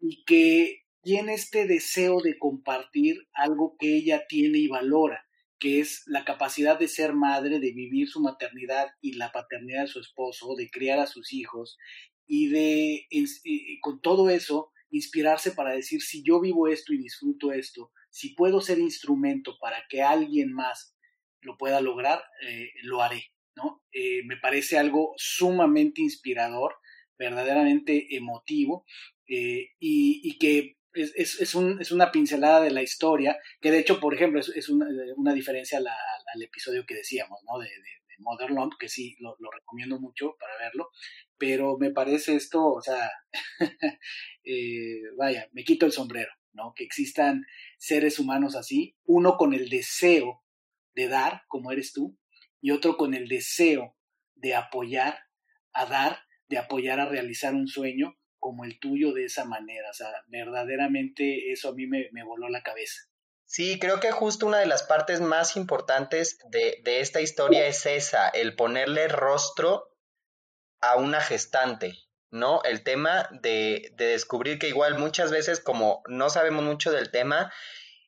y que tiene este deseo de compartir algo que ella tiene y valora, que es la capacidad de ser madre, de vivir su maternidad y la paternidad de su esposo, de criar a sus hijos y de, con todo eso, inspirarse para decir, si yo vivo esto y disfruto esto, si puedo ser instrumento para que alguien más lo pueda lograr, eh, lo haré, ¿no? Eh, me parece algo sumamente inspirador, verdaderamente emotivo, eh, y, que es, una pincelada de la historia, que de hecho, por ejemplo, es, una, diferencia al episodio que decíamos, ¿no? De, Motherland, que sí, lo, recomiendo mucho para verlo, pero me parece esto, o sea, <laughs> vaya, me quito el sombrero, ¿no? Que existan seres humanos así, uno con el deseo de dar, como eres tú, y otro con el deseo de apoyar, a dar, de apoyar a realizar un sueño como el tuyo de esa manera. O sea, verdaderamente eso a mí me, voló la cabeza. Sí, creo que justo una de las partes más importantes de, de esta historia es esa, el ponerle rostro a una gestante, ¿no? El tema de, de, descubrir que igual muchas veces como no sabemos mucho del tema,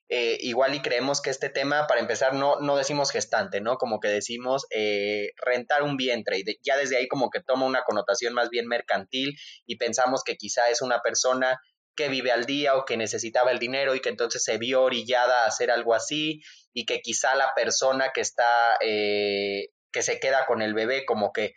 eh, igual y creemos que este tema, para empezar, no, no decimos gestante, ¿no? Como que decimos eh, rentar un vientre y ya desde ahí como que toma una connotación más bien mercantil y pensamos que quizá es una persona que vive al día o que necesitaba el dinero y que entonces se vio orillada a hacer algo así y que quizá la persona que está, eh, que se queda con el bebé como que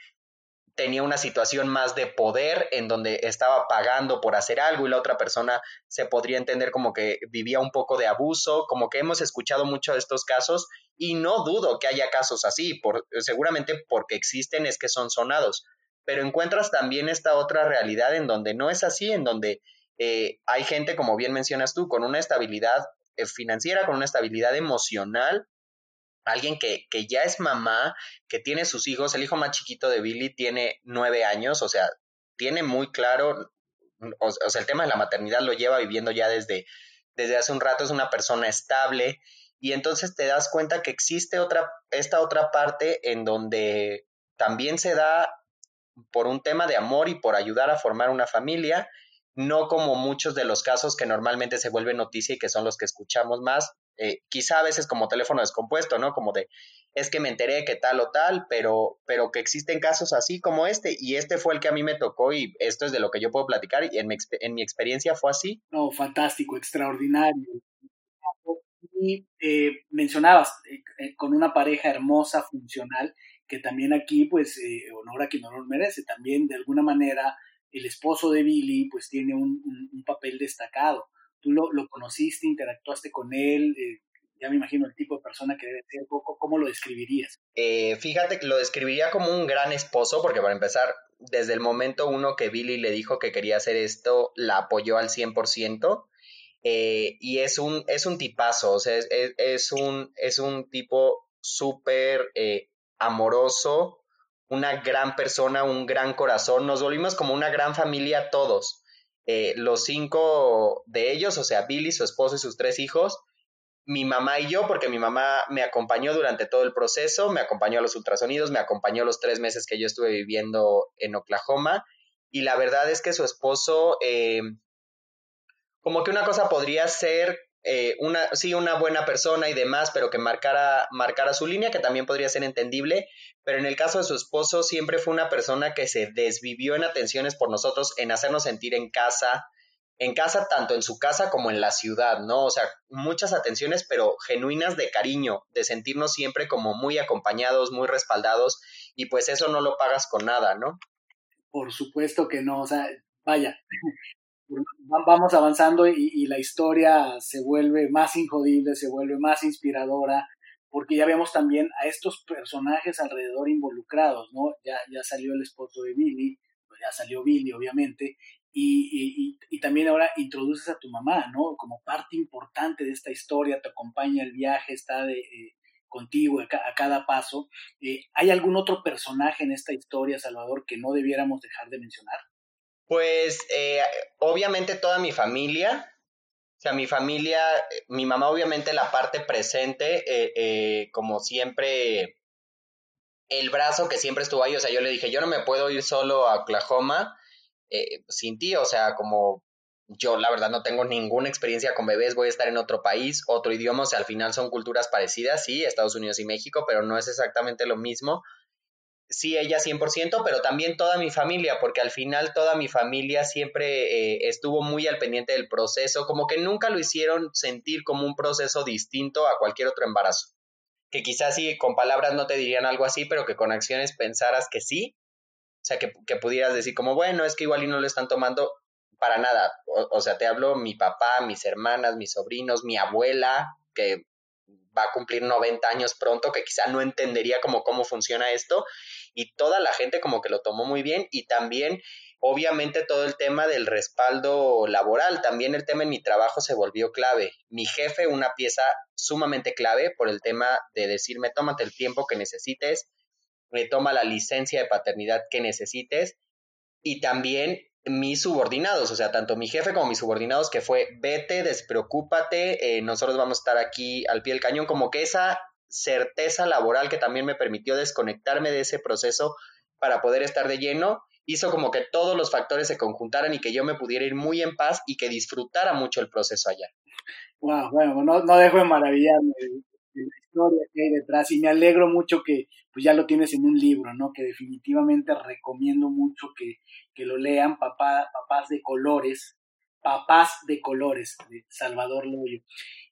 tenía una situación más de poder en donde estaba pagando por hacer algo y la otra persona se podría entender como que vivía un poco de abuso, como que hemos escuchado mucho de estos casos y no dudo que haya casos así, por, seguramente porque existen es que son sonados, pero encuentras también esta otra realidad en donde no es así, en donde eh, hay gente, como bien mencionas tú, con una estabilidad eh, financiera, con una estabilidad emocional. Alguien que, que, ya es mamá, que tiene sus hijos, el hijo más chiquito de Billy tiene nueve años, o sea, tiene muy claro, o, sea, el tema de la maternidad lo lleva viviendo ya desde, desde hace un rato, es una persona estable, y entonces te das cuenta que existe otra, esta otra parte en donde también se da por un tema de amor y por ayudar a formar una familia, no como muchos de los casos que normalmente se vuelven noticia y que son los que escuchamos más, eh, quizá a veces como teléfono descompuesto, ¿no? Como de, es que me enteré que tal o tal, pero, pero que existen casos así como este, y este fue el que a mí me tocó y esto es de lo que yo puedo platicar y en mi, en mi experiencia fue así. No, fantástico, extraordinario. Y eh, mencionabas, eh, con una pareja hermosa, funcional, que también aquí, pues, honor a quien honor merece, también de alguna manera el esposo de Billy pues tiene un, papel destacado. Tú lo, conociste, interactuaste con él, eh, ya me imagino el tipo de persona que debe ser, ¿cómo, lo describirías? Eh, fíjate que lo describiría como un gran esposo, porque para empezar, desde el momento uno que Billy le dijo que quería hacer esto, la apoyó al 100%. Eh, y es un, es un tipazo, o sea, es, un, es un tipo súper amoroso, una gran persona, un gran corazón, nos volvimos como una gran familia todos. Eh, los cinco de ellos, o sea, Billy, su esposo y sus tres hijos, mi mamá y yo, porque mi mamá me acompañó durante todo el proceso, me acompañó a los ultrasonidos, me acompañó los tres meses que yo estuve viviendo en Oklahoma. Y la verdad es que su esposo, eh, como que una cosa podría ser eh, una, sí, una buena persona y demás, pero que marcara, marcara su línea, que también podría ser entendible, pero en el caso de su esposo siempre fue una persona que se desvivió en atenciones por nosotros, en hacernos sentir en casa, en casa, tanto en su casa como en la ciudad, ¿no? O sea, muchas atenciones, pero genuinas de cariño, de sentirnos siempre como muy acompañados, muy respaldados, y pues eso no lo pagas con nada, ¿no? Por supuesto que no, o sea, vaya, vamos avanzando y, la historia se vuelve más injodible, se vuelve más inspiradora, porque ya vemos también a estos personajes alrededor involucrados, ¿no? Ya, ya salió el esposo de Billy, pues ya salió Billy, obviamente, y, y, también ahora introduces a tu mamá, ¿no? Como parte importante de esta historia, te acompaña el viaje, está eh, contigo a, cada paso. Eh, ¿Hay algún otro personaje en esta historia, Salvador, que no debiéramos dejar de mencionar? Pues eh, obviamente toda mi familia, o sea, mi familia, mi mamá obviamente la parte presente, eh, eh, como siempre, el brazo que siempre estuvo ahí, o sea, yo le dije, yo no me puedo ir solo a Oklahoma sin ti, o sea, como yo la verdad no tengo ninguna experiencia con bebés, voy a estar en otro país, otro idioma, o sea, al final son culturas parecidas, sí, Estados Unidos y México, pero no es exactamente lo mismo sí, ella 100%, pero también toda mi familia, porque al final toda mi familia siempre eh, estuvo muy al pendiente del proceso, como que nunca lo hicieron sentir como un proceso distinto a cualquier otro embarazo. Que quizás sí, con palabras no te dirían algo así, pero que con acciones pensaras que sí. O sea, que, que pudieras decir como, bueno, es que igual y no lo están tomando para nada. o sea, te hablo mi papá, mis hermanas, mis sobrinos, mi abuela, que va a cumplir 90 años pronto, que quizá no entendería como cómo funciona esto, y toda la gente como que lo tomó muy bien, y también obviamente todo el tema del respaldo laboral, también el tema en mi trabajo se volvió clave. Mi jefe, una pieza sumamente clave por el tema de decirme, tómate el tiempo que necesites, me toma la licencia de paternidad que necesites, y también mis subordinados, o sea, tanto mi jefe como mis subordinados, que fue vete, despreocúpate, eh, nosotros vamos a estar aquí al pie del cañón, como que esa certeza laboral que también me permitió desconectarme de ese proceso para poder estar de lleno, hizo como que todos los factores se conjuntaran y que yo me pudiera ir muy en paz y que disfrutara mucho el proceso allá. Wow, bueno, no, no dejo de maravillarme historia detrás y me alegro mucho que pues ya lo tienes en un libro, ¿no? Que definitivamente recomiendo mucho que, que lo lean, papá, papás de colores, papás de colores, de Salvador Loyo.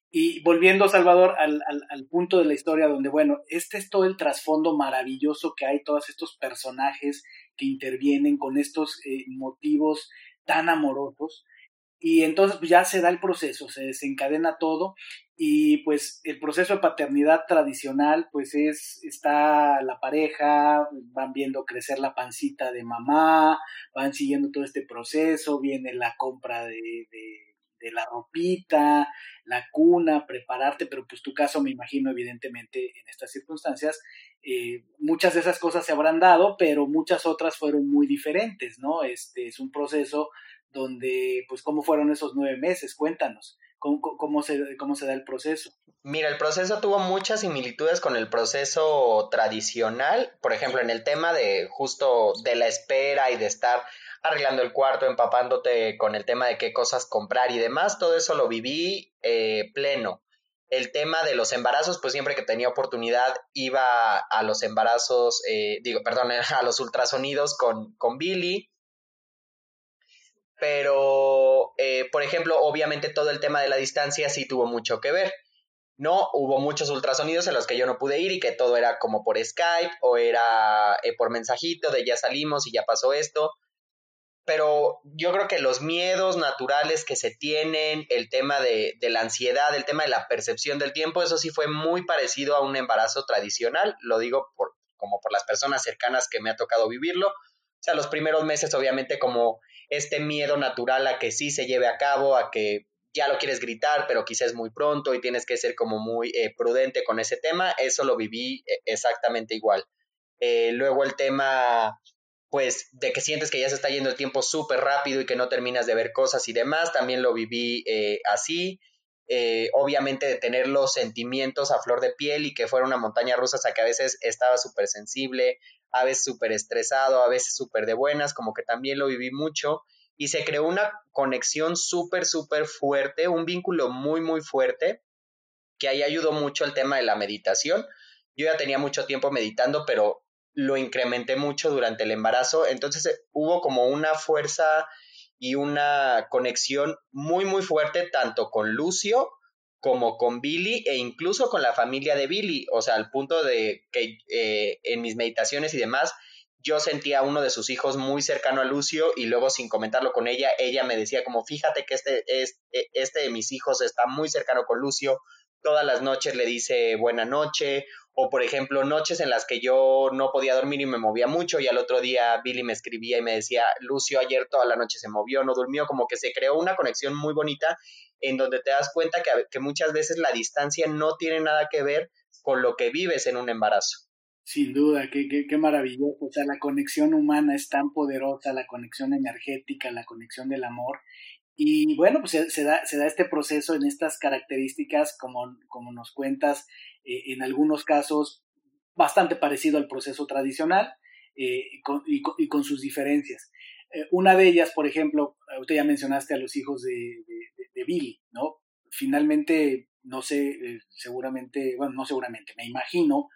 Y volviendo, Salvador, al, al, al, punto de la historia donde, bueno, este es todo el trasfondo maravilloso que hay, todos estos personajes que intervienen con estos eh, motivos tan amorosos. Y entonces pues, ya se da el proceso, se desencadena todo y pues el proceso de paternidad tradicional pues es, está la pareja, van viendo crecer la pancita de mamá, van siguiendo todo este proceso, viene la compra de, de, la ropita, la cuna, prepararte, pero pues tu caso me imagino evidentemente en estas circunstancias, eh, muchas de esas cosas se habrán dado, pero muchas otras fueron muy diferentes, ¿no? Este es un proceso donde, pues, ¿cómo fueron esos nueve meses? Cuéntanos, ¿cómo, cómo, se, cómo se da el proceso? Mira, el proceso tuvo muchas similitudes con el proceso tradicional, por ejemplo, en el tema de justo de la espera y de estar arreglando el cuarto, empapándote con el tema de qué cosas comprar y demás, todo eso lo viví eh, pleno. El tema de los embarazos, pues siempre que tenía oportunidad iba a los embarazos, eh, digo, perdón, <laughs> a los ultrasonidos con, con Billy pero, eh, por ejemplo, obviamente todo el tema de la distancia sí tuvo mucho que ver. No, hubo muchos ultrasonidos en los que yo no pude ir y que todo era como por Skype o era eh, por mensajito de ya salimos y ya pasó esto. Pero yo creo que los miedos naturales que se tienen, el tema de, la ansiedad, el tema de la percepción del tiempo, eso sí fue muy parecido a un embarazo tradicional. Lo digo como por las personas cercanas que me ha tocado vivirlo. O sea, los primeros meses obviamente como este miedo natural a que sí se lleve a cabo, a que ya lo quieres gritar, pero quizás muy pronto y tienes que ser como muy eh, prudente con ese tema, eso lo viví eh, exactamente igual. Eh, luego el tema, pues, de que sientes que ya se está yendo el tiempo súper rápido y que no terminas de ver cosas y demás, también lo viví así. eh, obviamente de tener los sentimientos a flor de piel y que fuera una montaña rusa, o sea que a veces estaba súper sensible, a veces súper estresado, a veces súper de buenas, como que también lo viví mucho y se creó una conexión súper, súper fuerte, un vínculo muy, muy fuerte que ahí ayudó mucho el tema de la meditación. Yo ya tenía mucho tiempo meditando, pero lo incrementé mucho durante el embarazo, entonces eh, hubo como una fuerza y una conexión muy, muy fuerte tanto con Lucio como con Billy e incluso con la familia de Billy, o sea, al punto de que eh, en mis meditaciones y demás, yo sentía a uno de sus hijos muy cercano a Lucio y luego sin comentarlo con ella, ella me decía como, fíjate que este, este, este de mis hijos está muy cercano con Lucio, todas las noches le dice buena noche, o por ejemplo, noches en las que yo no podía dormir y me movía mucho y al otro día Billy me escribía y me decía, Lucio ayer toda la noche se movió, no durmió, como que se creó una conexión muy bonita en donde te das cuenta que, muchas veces la distancia no tiene nada que ver con lo que vives en un embarazo. Sin duda, qué, qué, qué, maravilloso. O sea, la conexión humana es tan poderosa, la conexión energética, la conexión del amor. Y bueno, pues se, da, se da este proceso en estas características, como, como nos cuentas, eh, en algunos casos bastante parecido al proceso tradicional eh, y, con, sus diferencias. Eh, una de ellas, por ejemplo, usted ya mencionaste a los hijos de Billy, ¿no? Finalmente, no sé, seguramente, bueno, no seguramente, me imagino,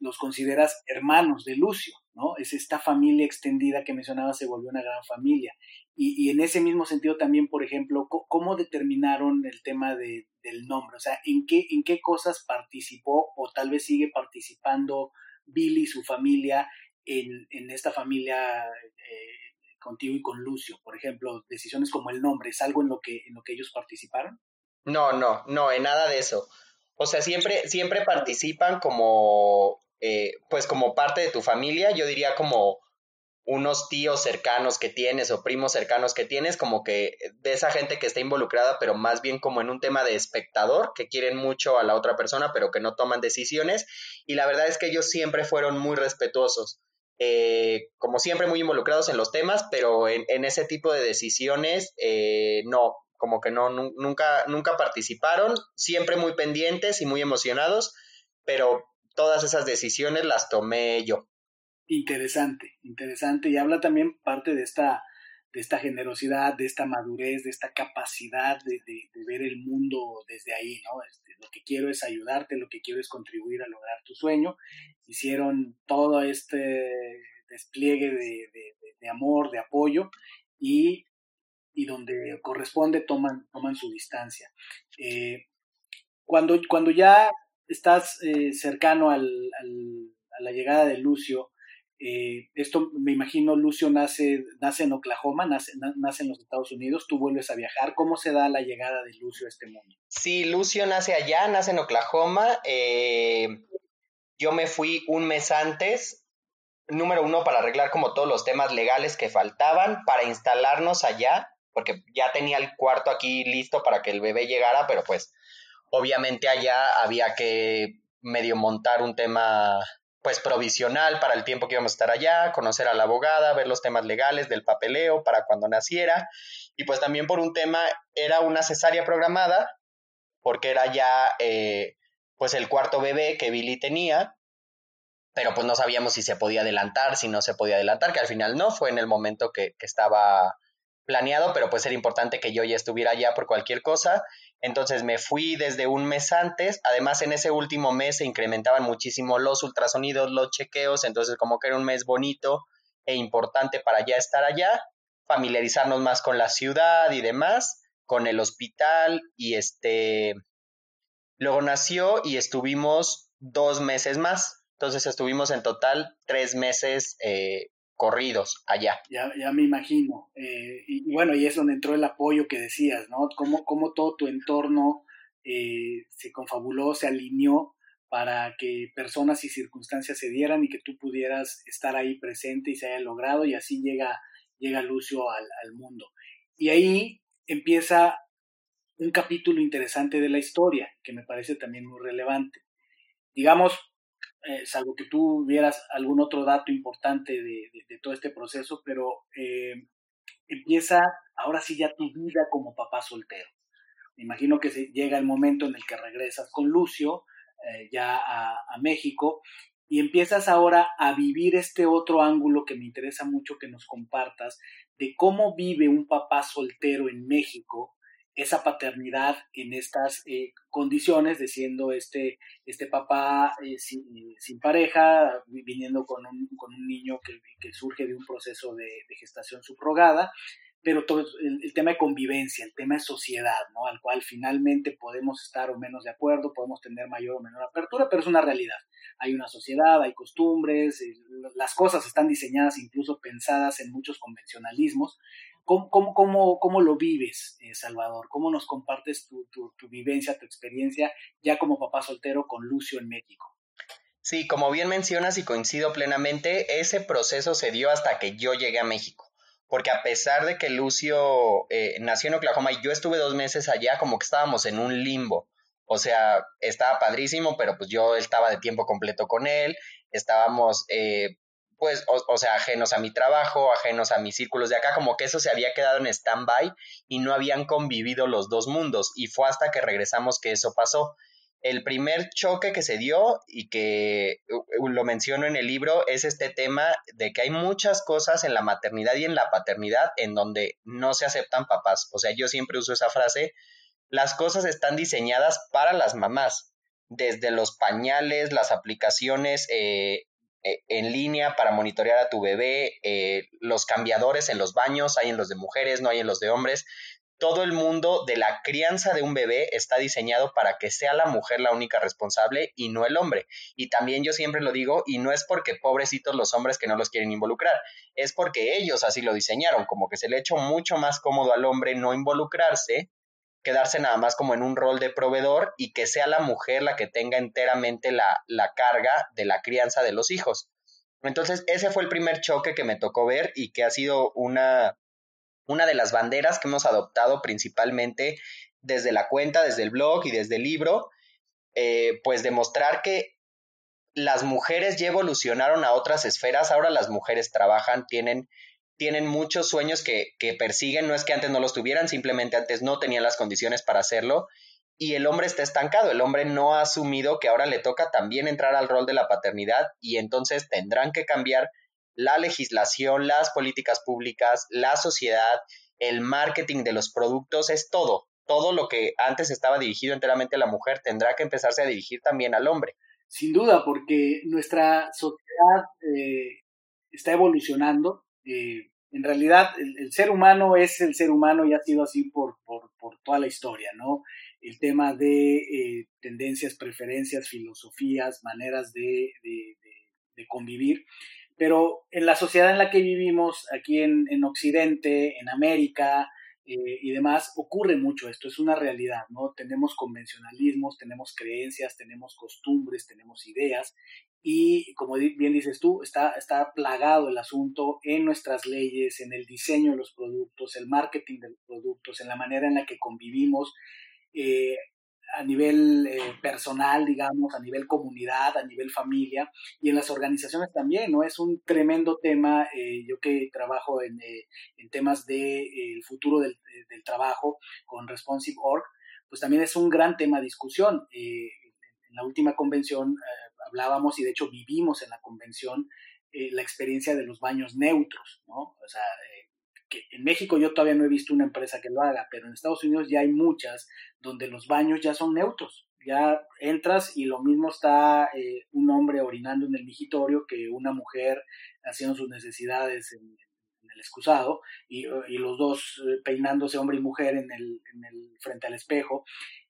los consideras hermanos de Lucio, ¿no? Es esta familia extendida que mencionaba, se volvió una gran familia. Y, en ese mismo sentido también, por ejemplo, ¿cómo determinaron el tema de, del nombre? O sea, ¿en qué, ¿en qué cosas participó o tal vez sigue participando Billy y su familia en, en esta familia eh, contigo y con Lucio? Por ejemplo, decisiones como el nombre, ¿es algo en lo que, en lo que ellos participaron? No, no, no, en nada de eso. O sea, siempre, siempre participan como, eh, pues como parte de tu familia, yo diría como unos tíos cercanos que tienes o primos cercanos que tienes, como que de esa gente que está involucrada, pero más bien como en un tema de espectador, que quieren mucho a la otra persona, pero que no toman decisiones. Y la verdad es que ellos siempre fueron muy respetuosos, eh, como siempre muy involucrados en los temas, pero en, ese tipo de decisiones eh, no, como que no, nunca, nunca participaron, siempre muy pendientes y muy emocionados, pero todas esas decisiones las tomé yo. Interesante, interesante y habla también parte de esta, de esta generosidad, de esta madurez, de esta capacidad de, ver el mundo desde ahí, ¿no? Este, lo que quiero es ayudarte, lo que quiero es contribuir a lograr tu sueño. Hicieron todo este despliegue de, amor, de apoyo y, y, donde corresponde toman, toman su distancia. Eh, cuando, cuando ya estás eh, cercano al, a la llegada de Lucio, eh, esto me imagino, Lucio nace, nace en Oklahoma, nace, nace, en los Estados Unidos, tú vuelves a viajar. ¿Cómo se da la llegada de Lucio a este mundo? Sí, Lucio nace allá, nace en Oklahoma. Eh, yo me fui un mes antes, número uno, para arreglar como todos los temas legales que faltaban, para instalarnos allá, porque ya tenía el cuarto aquí listo para que el bebé llegara, pero pues obviamente allá había que medio montar un tema pues provisional para el tiempo que íbamos a estar allá, conocer a la abogada, ver los temas legales del papeleo para cuando naciera y pues también por un tema era una cesárea programada porque era ya eh, pues el cuarto bebé que Billy tenía pero pues no sabíamos si se podía adelantar, si no se podía adelantar, que al final no, fue en el momento que, estaba planeado, pero pues era importante que yo ya estuviera allá por cualquier cosa. Entonces me fui desde un mes antes. Además, en ese último mes se incrementaban muchísimo los ultrasonidos, los chequeos. Entonces, como que era un mes bonito e importante para ya estar allá, familiarizarnos más con la ciudad y demás, con el hospital. Y este. Luego nació y estuvimos dos meses más. Entonces estuvimos en total tres meses eh, corridos allá. Ya, ya me imagino. Eh, y, bueno, y es donde entró el apoyo que decías, ¿no? Cómo, todo tu entorno eh, se confabuló, se alineó para que personas y circunstancias se dieran y que tú pudieras estar ahí presente y se haya logrado y así llega, llega Lucio al, al mundo. Y ahí empieza un capítulo interesante de la historia que me parece también muy relevante. Digamos, eh, salvo que tú vieras algún otro dato importante de, todo este proceso, pero eh, empieza ahora sí ya tu vida como papá soltero. Me imagino que llega el momento en el que regresas con Lucio eh, ya a, México y empiezas ahora a vivir este otro ángulo que me interesa mucho que nos compartas de cómo vive un papá soltero en México esa paternidad en estas eh, condiciones, de siendo este, este papá eh, sin, pareja, viniendo con un, con un niño que, que, surge de un proceso de, gestación subrogada, pero todo el, tema de convivencia, el tema de sociedad, ¿no? Al cual finalmente podemos estar o menos de acuerdo, podemos tener mayor o menor apertura, pero es una realidad. Hay una sociedad, hay costumbres, las cosas están diseñadas, incluso pensadas en muchos convencionalismos. ¿Cómo, cómo, cómo, lo vives, eh, Salvador? ¿Cómo nos compartes tu, tu, tu vivencia, tu experiencia ya como papá soltero con Lucio en México? Sí, como bien mencionas y coincido plenamente, ese proceso se dio hasta que yo llegué a México porque a pesar de que Lucio eh, nació en Oklahoma y yo estuve dos meses allá, como que estábamos en un limbo. O sea, estaba padrísimo, pero pues yo estaba de tiempo completo con él, estábamos, eh, pues, o, sea, ajenos a mi trabajo, ajenos a mis círculos de acá, como que eso se había quedado en stand-by y no habían convivido los dos mundos. Y fue hasta que regresamos que eso pasó el primer choque que se dio y que lo menciono en el libro es este tema de que hay muchas cosas en la maternidad y en la paternidad en donde no se aceptan papás. O sea, yo siempre uso esa frase, las cosas están diseñadas para las mamás, desde los pañales, las aplicaciones eh, en línea para monitorear a tu bebé, eh, los cambiadores en los baños, hay en los de mujeres, no hay en los de hombres todo el mundo de la crianza de un bebé está diseñado para que sea la mujer la única responsable y no el hombre. Y también yo siempre lo digo, y no es porque pobrecitos los hombres que no los quieren involucrar, es porque ellos así lo diseñaron, como que se le echó mucho más cómodo al hombre no involucrarse, quedarse nada más como en un rol de proveedor y que sea la mujer la que tenga enteramente la, la carga de la crianza de los hijos. Entonces, ese fue el primer choque que me tocó ver y que ha sido una una de las banderas que hemos adoptado principalmente desde la cuenta, desde el blog y desde el libro, eh, pues demostrar que las mujeres ya evolucionaron a otras esferas, ahora las mujeres trabajan, tienen, tienen muchos sueños que, que persiguen, no es que antes no los tuvieran, simplemente antes no tenían las condiciones para hacerlo y el hombre está estancado, el hombre no ha asumido que ahora le toca también entrar al rol de la paternidad y entonces tendrán que cambiar la legislación, las políticas públicas, la sociedad, el marketing de los productos, es todo. Todo lo que antes estaba dirigido enteramente a la mujer tendrá que empezarse a dirigir también al hombre. Sin duda, porque nuestra sociedad eh, está evolucionando. Eh, en realidad, el, ser humano es el ser humano y ha sido así por, por, toda la historia, ¿no? El tema de eh, tendencias, preferencias, filosofías, maneras de, de convivir pero en la sociedad en la que vivimos, aquí en, Occidente, en América eh, y demás, ocurre mucho esto, es una realidad, ¿no? Tenemos convencionalismos, tenemos creencias, tenemos costumbres, tenemos ideas y como bien dices tú, está, está plagado el asunto en nuestras leyes, en el diseño de los productos, el marketing de los productos, en la manera en la que convivimos. Eh, a nivel eh, personal, digamos, a nivel comunidad, a nivel familia y en las organizaciones también, ¿no? Es un tremendo tema, eh, yo que trabajo en, eh, en temas del de, el futuro del, del, trabajo con Responsive Org, pues también es un gran tema de discusión. en la última convención hablábamos y de hecho vivimos en la convención la experiencia de los baños neutros, ¿no? O sea, en México yo todavía no he visto una empresa que lo haga, pero en Estados Unidos ya hay muchas donde los baños ya son neutros. Ya entras y lo mismo está eh, un hombre orinando en el migitorio que una mujer haciendo sus necesidades en, el excusado y, los dos eh, peinándose hombre y mujer en el, frente al espejo.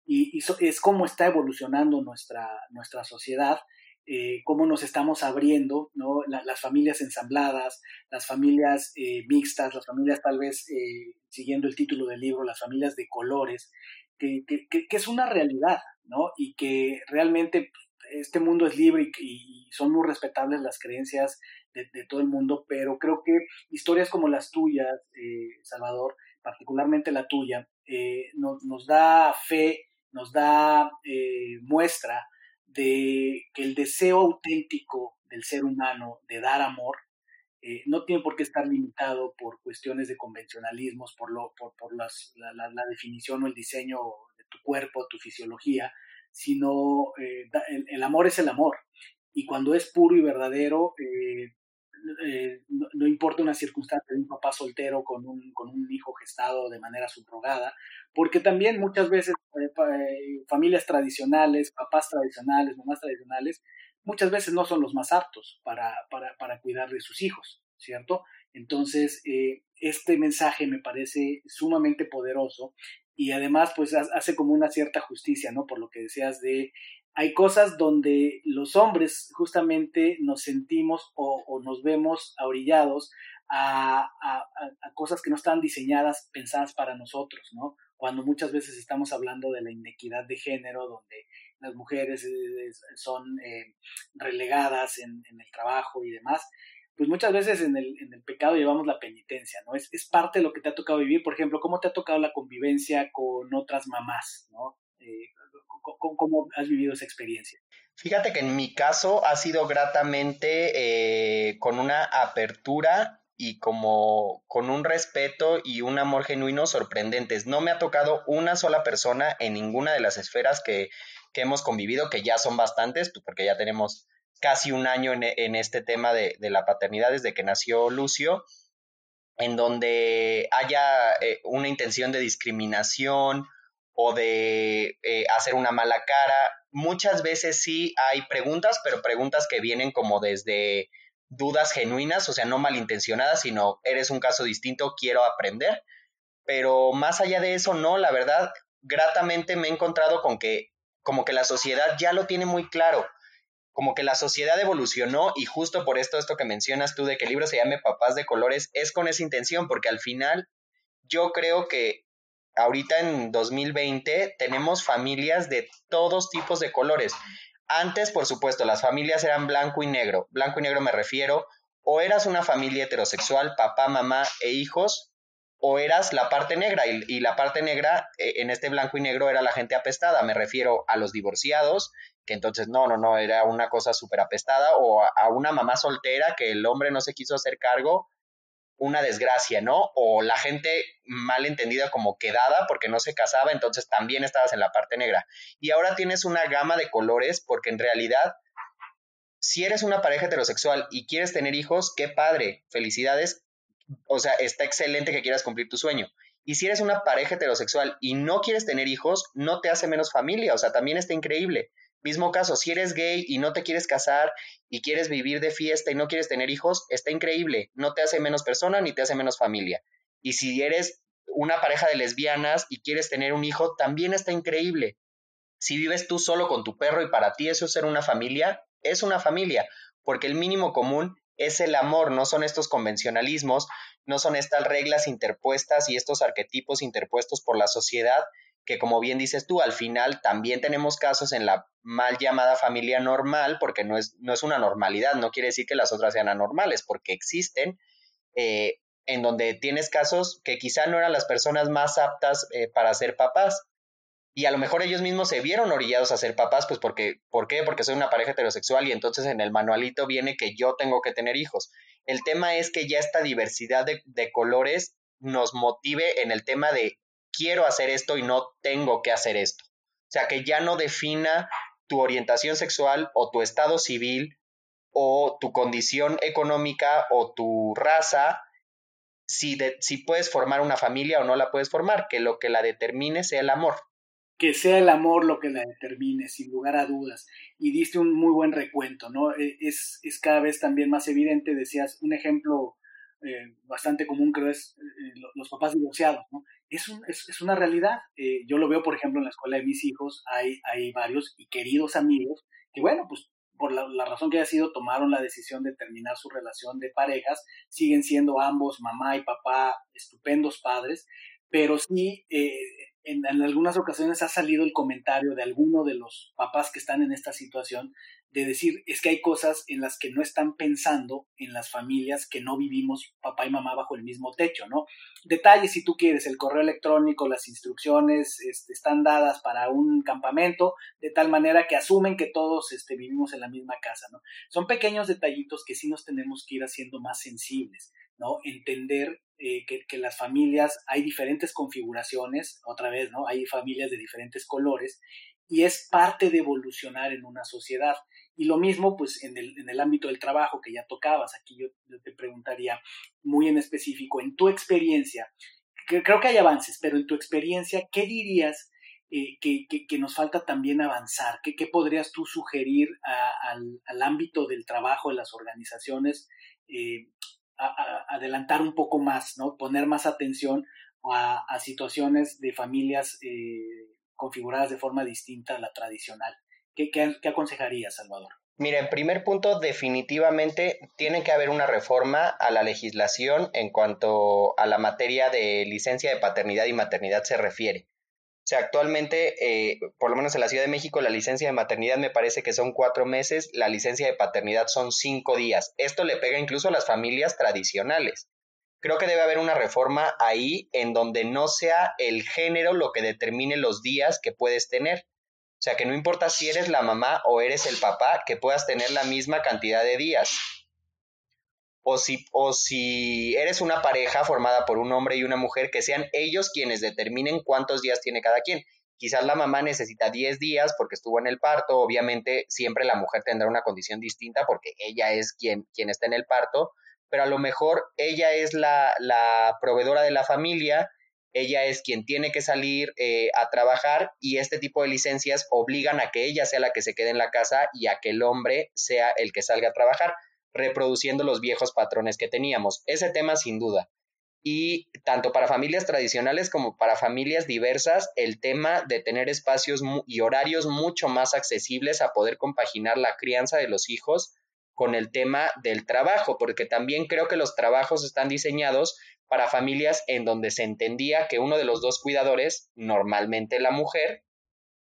Y, es como está evolucionando nuestra, nuestra sociedad eh, cómo nos estamos abriendo, ¿no? las familias ensambladas, las familias eh, mixtas, las familias tal vez, eh, siguiendo el título del libro, las familias de colores, que, que, es una realidad, ¿no? Y que realmente este mundo es libre y, son muy respetables las creencias de, de, todo el mundo, pero creo que historias como las tuyas, Salvador, particularmente la tuya, nos, nos da fe, nos da muestra de que el deseo auténtico del ser humano de dar amor eh, no tiene por qué estar limitado por cuestiones de convencionalismos, por, lo, por, por las, la, definición o el diseño tu cuerpo, tu fisiología, sino eh, el, amor es el amor. Y cuando es puro y verdadero, eh, eh, no, importa una circunstancia de un papá soltero con un, con un hijo gestado de manera subrogada, porque también muchas veces familias tradicionales, papás tradicionales, mamás tradicionales, muchas veces no son los más aptos para, para, para cuidar de sus hijos, ¿cierto? Entonces, este mensaje me parece sumamente poderoso y además pues hace como una cierta justicia, ¿no? Por lo que decías de, hay cosas donde los hombres justamente nos sentimos o, nos vemos orillados a, cosas que no están diseñadas, pensadas para nosotros, ¿no? Cuando muchas veces estamos hablando de la inequidad de género, donde las mujeres eh, son eh, relegadas en, en el trabajo y demás, pues muchas veces en el, en el pecado llevamos la penitencia, ¿no? Es, es, parte de lo que te ha tocado vivir. Por ejemplo, ¿cómo te ha tocado la convivencia con otras mamás, ¿no? Eh, ¿cómo, has vivido esa experiencia? Fíjate que en mi caso ha sido gratamente eh, con una apertura y como con un respeto y un amor genuino sorprendentes. No me ha tocado una sola persona en ninguna de las esferas que, que hemos convivido, que ya son bastantes, pues porque ya tenemos casi un año en, este tema de, la paternidad desde que nació Lucio, en donde haya eh, una intención de discriminación o de eh, hacer una mala cara. Muchas veces sí hay preguntas, pero preguntas que vienen como desde dudas genuinas, o sea, no malintencionadas, sino eres un caso distinto, quiero aprender. Pero más allá de eso, no, la verdad, gratamente me he encontrado con que como que la sociedad ya lo tiene muy claro como que la sociedad evolucionó y justo por esto, esto que mencionas tú de que el libro se llame Papás de Colores, es con esa intención, porque al final yo creo que ahorita en 2020 tenemos familias de todos tipos de colores. Antes, por supuesto, las familias eran blanco y negro. Blanco y negro me refiero, o eras una familia heterosexual, papá, mamá e hijos, o eras la parte negra y, la parte negra eh, en este blanco y negro era la gente apestada, me refiero a los divorciados, que entonces no, no, no, era una cosa súper apestada, o a, una mamá soltera que el hombre no se quiso hacer cargo, una desgracia, ¿no? O la gente mal entendida como quedada porque no se casaba, entonces también estabas en la parte negra. Y ahora tienes una gama de colores porque en realidad si eres una pareja heterosexual y quieres tener hijos, qué padre, felicidades, o sea, está excelente que quieras cumplir tu sueño. Y si eres una pareja heterosexual y no quieres tener hijos, no te hace menos familia, o sea, también está increíble. Mismo caso, si eres gay y no te quieres casar y quieres vivir de fiesta y no quieres tener hijos, está increíble, no te hace menos persona ni te hace menos familia. Y si eres una pareja de lesbianas y quieres tener un hijo, también está increíble. Si vives tú solo con tu perro y para ti eso es ser una familia, es una familia, porque el mínimo común es el amor, no son estos convencionalismos, no son estas reglas interpuestas y estos arquetipos interpuestos por la sociedad, que como bien dices tú, al final también tenemos casos en la mal llamada familia normal, porque no es, no es una normalidad, no quiere decir que las otras sean anormales, porque existen, eh, en donde tienes casos que quizá no eran las personas más aptas eh, para ser papás, y a lo mejor ellos mismos se vieron orillados a ser papás, pues porque, ¿por qué? Porque soy una pareja heterosexual y entonces en el manualito viene que yo tengo que tener hijos. El tema es que ya esta diversidad de, de colores nos motive en el tema de quiero hacer esto y no tengo que hacer esto. O sea, que ya no defina tu orientación sexual o tu estado civil o tu condición económica o tu raza, si, si puedes formar una familia o no la puedes formar, que lo que la determine sea el amor que sea el amor lo que la determine, sin lugar a dudas. Y diste un muy buen recuento, ¿no? E, es, es cada vez también más evidente, decías, un ejemplo eh, bastante común creo es eh, los papás divorciados, ¿no? Es, un, es, es una realidad. Eh, yo lo veo, por ejemplo, en la escuela de mis hijos, hay, hay varios y queridos amigos que, bueno, pues por la, la, razón que haya sido, tomaron la decisión de terminar su relación de parejas, siguen siendo ambos, mamá y papá, estupendos padres, pero sí en, algunas ocasiones ha salido el comentario de alguno de los papás que están en esta situación de decir es que hay cosas en las que no están pensando en las familias que no vivimos papá y mamá bajo el mismo techo, ¿no? Detalles si tú quieres, el correo electrónico, las instrucciones este, están dadas para un campamento de tal manera que asumen que todos este, vivimos en la misma casa, ¿no? Son pequeños detallitos que sí nos tenemos que ir haciendo más sensibles, ¿no? Entender eh, que, las familias, hay diferentes configuraciones, otra vez, ¿no? Hay familias de diferentes colores y es parte de evolucionar en una sociedad. Y lo mismo, pues, en el, en el ámbito del trabajo que ya tocabas, aquí yo, te preguntaría muy en específico, en tu experiencia, creo que hay avances, pero en tu experiencia, ¿qué dirías eh, que, que, nos falta también avanzar? ¿Qué, qué podrías tú sugerir al, al, ámbito del trabajo de las organizaciones eh, adelantar un poco más, ¿no? Poner más atención a, situaciones de familias eh, configuradas de forma distinta a la tradicional. ¿Qué, qué, aconsejarías, Salvador? Mira, en primer punto, definitivamente tiene que haber una reforma a la legislación en cuanto a la materia de licencia de paternidad y maternidad se refiere. O sea, actualmente, eh, por lo menos en la Ciudad de México, la licencia de maternidad me parece que son cuatro meses, la licencia de paternidad son cinco días. Esto le pega incluso a las familias tradicionales. Creo que debe haber una reforma ahí en donde no sea el género lo que determine los días que puedes tener. O sea, que no importa si eres la mamá o eres el papá, que puedas tener la misma cantidad de días o si, o si eres una pareja formada por un hombre y una mujer, que sean ellos quienes determinen cuántos días tiene cada quien. Quizás la mamá necesita 10 días porque estuvo en el parto, obviamente siempre la mujer tendrá una condición distinta porque ella es quien, quien está en el parto, pero a lo mejor ella es la, la proveedora de la familia, ella es quien tiene que salir eh, a trabajar y este tipo de licencias obligan a que ella sea la que se quede en la casa y a que el hombre sea el que salga a trabajar reproduciendo los viejos patrones que teníamos. Ese tema sin duda. Y tanto para familias tradicionales como para familias diversas, el tema de tener espacios y horarios mucho más accesibles a poder compaginar la crianza de los hijos con el tema del trabajo, porque también creo que los trabajos están diseñados para familias en donde se entendía que uno de los dos cuidadores, normalmente la mujer,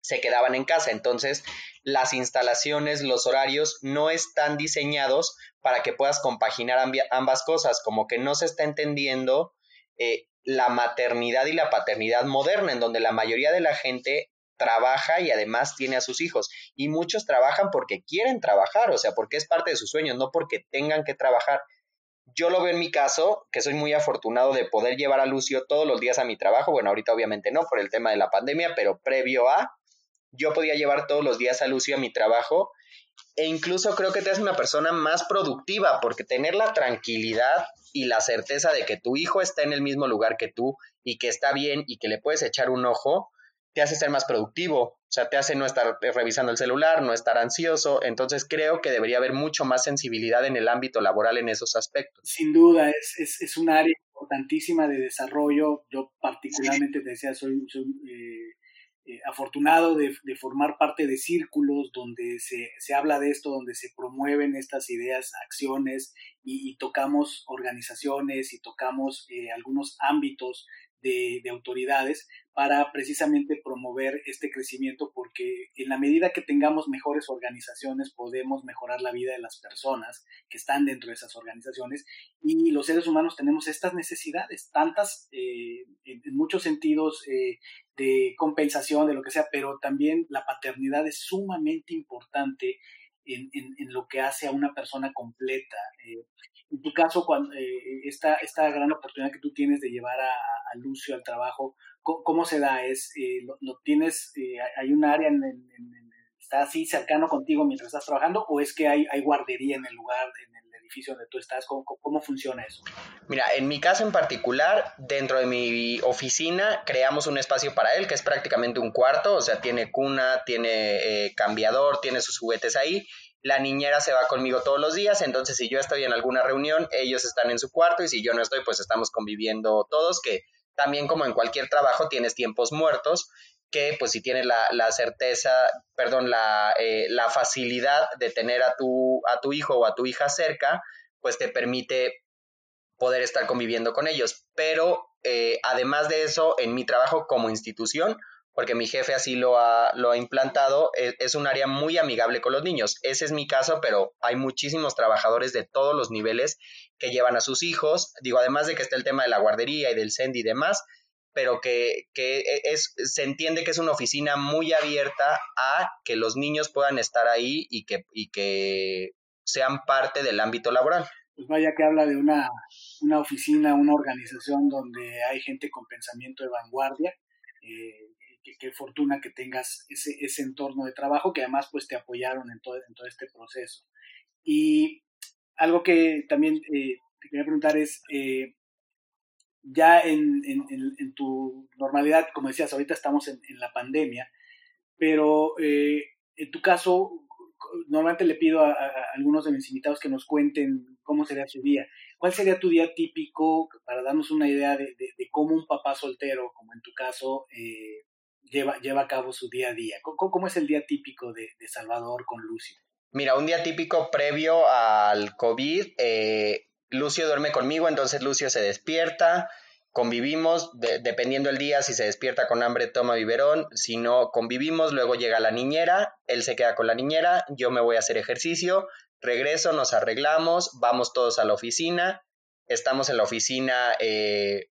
se quedaban en casa. Entonces, las instalaciones, los horarios no están diseñados para que puedas compaginar ambas cosas, como que no se está entendiendo eh, la maternidad y la paternidad moderna, en donde la mayoría de la gente trabaja y además tiene a sus hijos. Y muchos trabajan porque quieren trabajar, o sea, porque es parte de sus sueños, no porque tengan que trabajar. Yo lo veo en mi caso, que soy muy afortunado de poder llevar a Lucio todos los días a mi trabajo. Bueno, ahorita obviamente no por el tema de la pandemia, pero previo a, yo podía llevar todos los días a Lucio a mi trabajo e incluso creo que te hace una persona más productiva porque tener la tranquilidad y la certeza de que tu hijo está en el mismo lugar que tú y que está bien y que le puedes echar un ojo, te hace ser más productivo, o sea, te hace no estar revisando el celular, no estar ansioso, entonces creo que debería haber mucho más sensibilidad en el ámbito laboral en esos aspectos. Sin duda, es, es, un área importantísima de desarrollo, yo particularmente te decía, soy, eh, eh, afortunado de, formar parte de círculos donde se, se, habla de esto, donde se promueven estas ideas, acciones y, tocamos organizaciones y tocamos eh, algunos ámbitos de, autoridades para precisamente promover este crecimiento porque en la medida que tengamos mejores organizaciones podemos mejorar la vida de las personas que están dentro de esas organizaciones y los seres humanos tenemos estas necesidades, tantas eh, en, muchos sentidos eh, de compensación, de lo que sea, pero también la paternidad es sumamente importante en, en, lo que hace a una persona completa. Eh, en tu caso, eh, esta, esta gran oportunidad que tú tienes de llevar a, Lucio al trabajo, ¿cómo, se da? ¿Es, eh, lo, tienes, eh, hay un área en, está así cercano contigo mientras estás trabajando o es que hay, hay guardería en el lugar, en el edificio donde tú estás? ¿Cómo, ¿Cómo, funciona eso? Mira, en mi caso en particular, dentro de mi oficina creamos un espacio para él que es prácticamente un cuarto, o sea, tiene cuna, tiene eh, cambiador, tiene sus juguetes ahí. La niñera se va conmigo todos los días, entonces si yo estoy en alguna reunión, ellos están en su cuarto y si yo no estoy, pues estamos conviviendo todos, que también como en cualquier trabajo tienes tiempos muertos, que pues si tienes la, certeza, perdón, la, eh, la, facilidad de tener a tu, a tu hijo o a tu hija cerca, pues te permite poder estar conviviendo con ellos. Pero eh, además de eso, en mi trabajo como institución, porque mi jefe así lo ha, lo ha implantado, es, es, un área muy amigable con los niños. Ese es mi caso, pero hay muchísimos trabajadores de todos los niveles que llevan a sus hijos. Digo, además de que está el tema de la guardería y del CEND y demás, pero que, que es, se entiende que es una oficina muy abierta a que los niños puedan estar ahí y que, y que sean parte del ámbito laboral. pues vaya que habla de una, una oficina, una organización donde hay gente con pensamiento de vanguardia. Eh, qué fortuna que tengas ese, ese entorno de trabajo que además pues te apoyaron en todo, en todo este proceso. Y algo que también eh, te quería preguntar es, eh, ya en, en, tu normalidad, como decías, ahorita estamos en, la pandemia, pero eh, en tu caso, normalmente le pido a, algunos de mis invitados que nos cuenten cómo sería su día. ¿Cuál sería tu día típico para darnos una idea de, cómo un papá soltero, como en tu caso, lleva, lleva a cabo su día a día? ¿Cómo, es el día típico de, Salvador con Lucio? Mira, un día típico previo al COVID, eh, Lucio duerme conmigo, entonces Lucio se despierta, convivimos, dependiendo el día, si se despierta con hambre toma biberón, si no convivimos, luego llega la niñera, él se queda con la niñera, yo me voy a hacer ejercicio, regreso, nos arreglamos, vamos todos a la oficina, estamos en la oficina eh,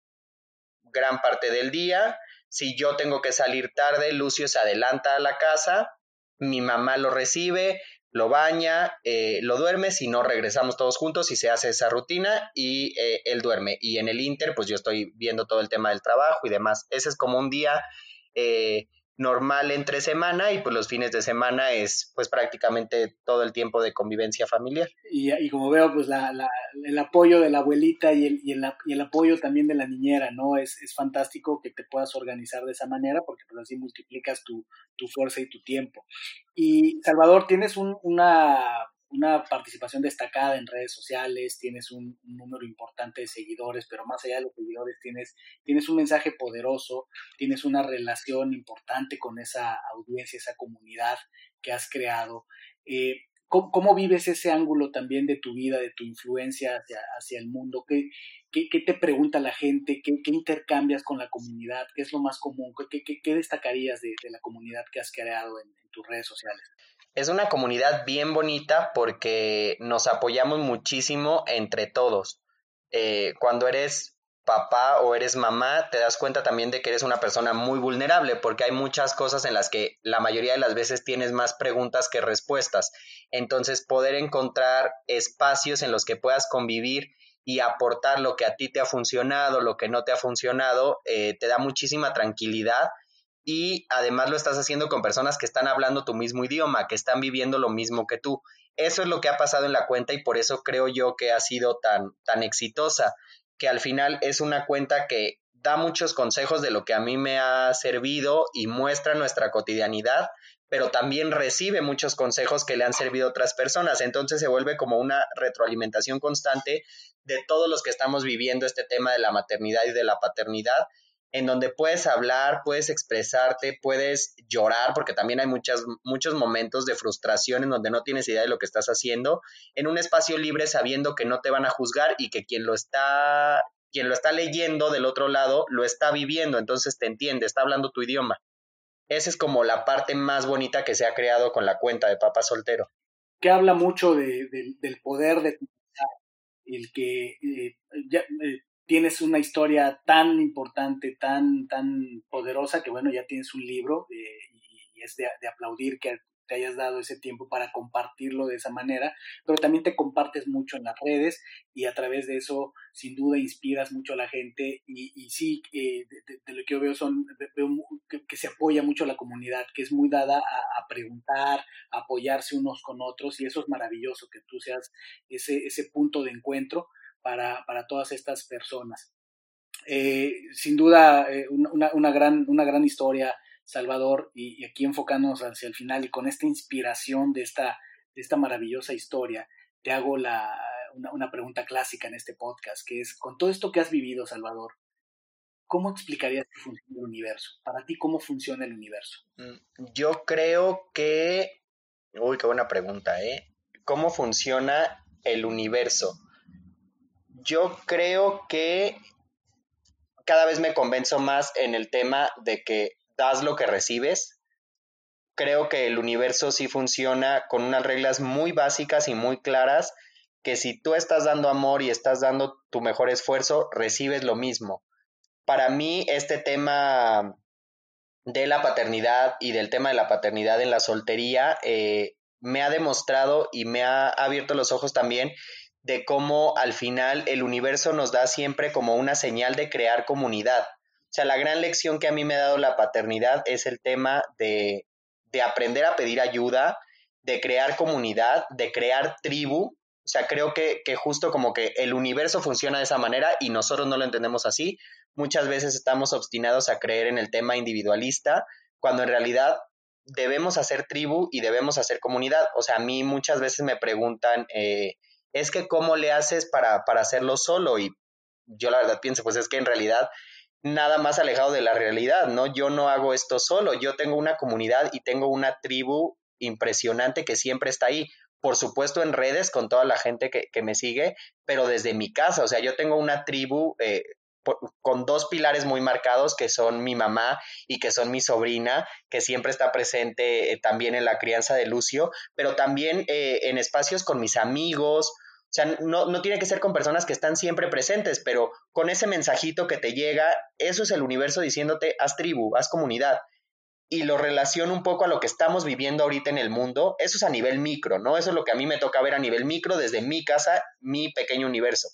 gran parte del día, si yo tengo que salir tarde, Lucio se adelanta a la casa, mi mamá lo recibe, lo baña, eh, lo duerme, si no regresamos todos juntos y se hace esa rutina y eh, él duerme. Y en el Inter, pues yo estoy viendo todo el tema del trabajo y demás. Ese es como un día eh, normal entre semana y pues los fines de semana es pues prácticamente todo el tiempo de convivencia familiar. Y, como veo pues la, la, el apoyo de la abuelita y el, y, el, y el, apoyo también de la niñera, ¿no? Es, es, fantástico que te puedas organizar de esa manera porque pues así multiplicas tu, tu fuerza y tu tiempo. Y Salvador, tienes un, una una participación destacada en redes sociales, tienes un, número importante de seguidores, pero más allá de los seguidores tienes, tienes un mensaje poderoso, tienes una relación importante con esa audiencia, esa comunidad que has creado. Eh, ¿cómo, vives ese ángulo también de tu vida, de tu influencia hacia, hacia el mundo? ¿Qué, qué, te pregunta la gente? ¿Qué, intercambias con la comunidad? ¿Qué es lo más común? ¿Qué, destacarías de, la comunidad que has creado en tus redes sociales? Es una comunidad bien bonita porque nos apoyamos muchísimo entre todos. Eh, cuando eres papá o eres mamá, te das cuenta también de que eres una persona muy vulnerable porque hay muchas cosas en las que la mayoría de las veces tienes más preguntas que respuestas. Entonces, poder encontrar espacios en los que puedas convivir y aportar lo que a ti te ha funcionado, lo que no te ha funcionado, eh, te da muchísima tranquilidad y además lo estás haciendo con personas que están hablando tu mismo idioma, que están viviendo lo mismo que tú. Eso es lo que ha pasado en la cuenta y por eso creo yo que ha sido tan, tan exitosa, que al final es una cuenta que da muchos consejos de lo que a mí me ha servido y muestra nuestra cotidianidad, pero también recibe muchos consejos que le han servido a otras personas. Entonces se vuelve como una retroalimentación constante de todos los que estamos viviendo este tema de la maternidad y de la paternidad en donde puedes hablar, puedes expresarte, puedes llorar, porque también hay muchas, muchos momentos de frustración en donde no tienes idea de lo que estás haciendo, en un espacio libre sabiendo que no te van a juzgar y que quien lo está, quien lo está leyendo del otro lado lo está viviendo, entonces te entiende, está hablando tu idioma. Esa es como la parte más bonita que se ha creado con la cuenta de Papá Soltero. Que habla mucho de, del poder de el que eh, ya, eh, tienes una historia tan importante, tan, tan poderosa, que bueno, ya tienes un libro eh, y, es de, aplaudir que te hayas dado ese tiempo para compartirlo de esa manera, pero también te compartes mucho en las redes y a través de eso sin duda inspiras mucho a la gente y, sí, eh, de, lo que yo veo son, veo que, se apoya mucho la comunidad, que es muy dada a, preguntar, a apoyarse unos con otros y eso es maravilloso, que tú seas ese, ese punto de encuentro para, para todas estas personas. Eh, sin duda, eh, una, una, gran, una gran historia, Salvador, y, aquí enfocándonos hacia el final y con esta inspiración de esta, de esta maravillosa historia, te hago la, una, una, pregunta clásica en este podcast, que es, con todo esto que has vivido, Salvador, ¿cómo explicarías que funciona el universo? Para ti, ¿cómo funciona el universo? Mm, yo creo que... Uy, qué buena pregunta, ¿eh? ¿Cómo funciona el universo? Yo creo que cada vez me convenzo más en el tema de que das lo que recibes. Creo que el universo sí funciona con unas reglas muy básicas y muy claras, que si tú estás dando amor y estás dando tu mejor esfuerzo, recibes lo mismo. Para mí, este tema de la paternidad y del tema de la paternidad en la soltería eh, me ha demostrado y me ha abierto los ojos también de cómo al final el universo nos da siempre como una señal de crear comunidad. O sea, la gran lección que a mí me ha dado la paternidad es el tema de, de aprender a pedir ayuda, de crear comunidad, de crear tribu. O sea, creo que, que justo como que el universo funciona de esa manera y nosotros no lo entendemos así. Muchas veces estamos obstinados a creer en el tema individualista, cuando en realidad debemos hacer tribu y debemos hacer comunidad. O sea, a mí muchas veces me preguntan, eh, es que cómo le haces para, para hacerlo solo y yo la verdad pienso, pues es que en realidad nada más alejado de la realidad, ¿no? Yo no hago esto solo, yo tengo una comunidad y tengo una tribu impresionante que siempre está ahí. Por supuesto en redes con toda la gente que, que me sigue, pero desde mi casa, o sea, yo tengo una tribu eh, con dos pilares muy marcados que son mi mamá y que son mi sobrina, que siempre está presente eh, también en la crianza de Lucio, pero también eh, en espacios con mis amigos. O sea, no, no tiene que ser con personas que están siempre presentes, pero con ese mensajito que te llega, eso es el universo diciéndote, haz tribu, haz comunidad y lo relaciono un poco a lo que estamos viviendo ahorita en el mundo, eso es a nivel micro, ¿no? Eso es lo que a mí me toca ver a nivel micro desde mi casa, mi pequeño universo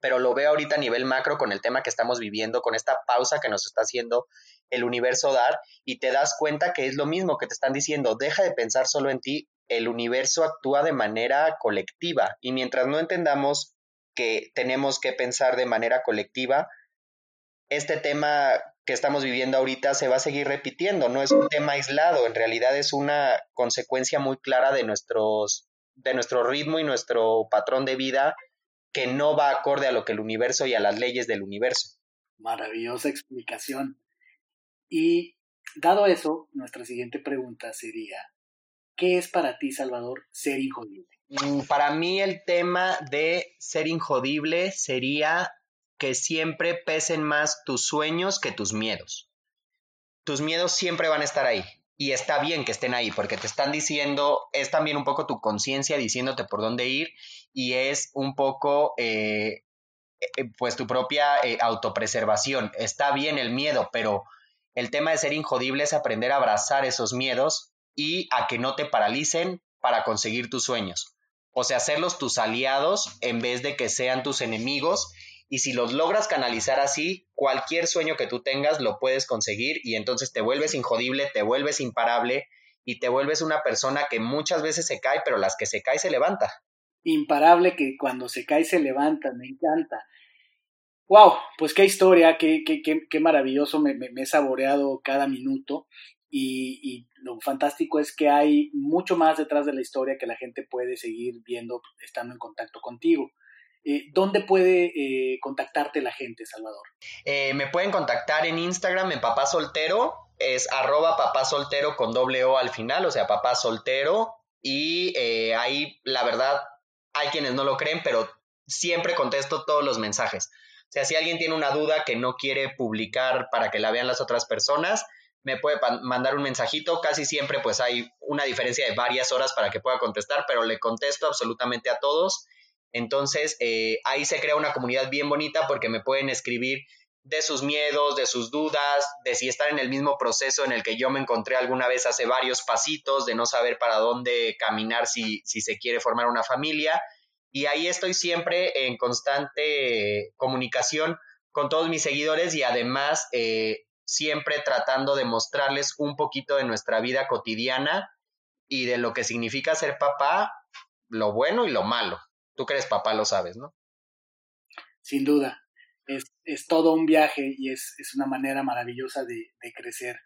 pero lo veo ahorita a nivel macro con el tema que estamos viviendo, con esta pausa que nos está haciendo el universo dar y te das cuenta que es lo mismo que te están diciendo, deja de pensar solo en ti, el universo actúa de manera colectiva y mientras no entendamos que tenemos que pensar de manera colectiva, este tema que estamos viviendo ahorita se va a seguir repitiendo, no es un tema aislado, en realidad es una consecuencia muy clara de nuestros de nuestro ritmo y nuestro patrón de vida que no va acorde a lo que el universo y a las leyes del universo. Maravillosa explicación. Y dado eso, nuestra siguiente pregunta sería, ¿qué es para ti, Salvador, ser injodible? Mm, para mí el tema de ser injodible sería que siempre pesen más tus sueños que tus miedos. Tus miedos siempre van a estar ahí y está bien que estén ahí porque te están diciendo, es también un poco tu conciencia diciéndote por dónde ir y es un poco eh, eh, pues tu propia eh, autopreservación. Está bien el miedo, pero el tema de ser injodible es aprender a abrazar esos miedos y a que no te paralicen para conseguir tus sueños. O sea, hacerlos tus aliados en vez de que sean tus enemigos y si los logras canalizar así, cualquier sueño que tú tengas lo puedes conseguir y entonces te vuelves injodible, te vuelves imparable y te vuelves una persona que muchas veces se cae, pero las que se cae se levanta. Imparable que cuando se cae se levanta, me encanta. Wow, pues qué historia, qué, qué, qué, maravilloso, me, he saboreado cada minuto y, lo fantástico es que hay mucho más detrás de la historia que la gente puede seguir viendo estando en contacto contigo. Eh, ¿Dónde puede eh, contactarte la gente, Salvador? Eh, me pueden contactar en Instagram en papá soltero, es arroba papá soltero con doble O al final, o sea, papá soltero. Y ahí, la verdad, hay quienes no lo creen, pero siempre contesto todos los mensajes. O sea, si alguien tiene una duda que no quiere publicar para que la vean las otras personas, me puede mandar un mensajito. Casi siempre pues hay una diferencia de varias horas para que pueda contestar, pero le contesto absolutamente a todos. Entonces, eh, ahí se crea una comunidad bien bonita porque me pueden escribir de sus miedos, de sus dudas, de si están en el mismo proceso en el que yo me encontré alguna vez hace varios pasitos, de no saber para dónde caminar si, se quiere formar una familia. Y ahí estoy siempre en constante comunicación con todos mis seguidores y además eh, siempre tratando de mostrarles un poquito de nuestra vida cotidiana y de lo que significa ser papá, lo bueno y lo malo. Tú que eres papá lo sabes, ¿no? Sin duda. Es, es todo un viaje y es, es una manera maravillosa de, crecer.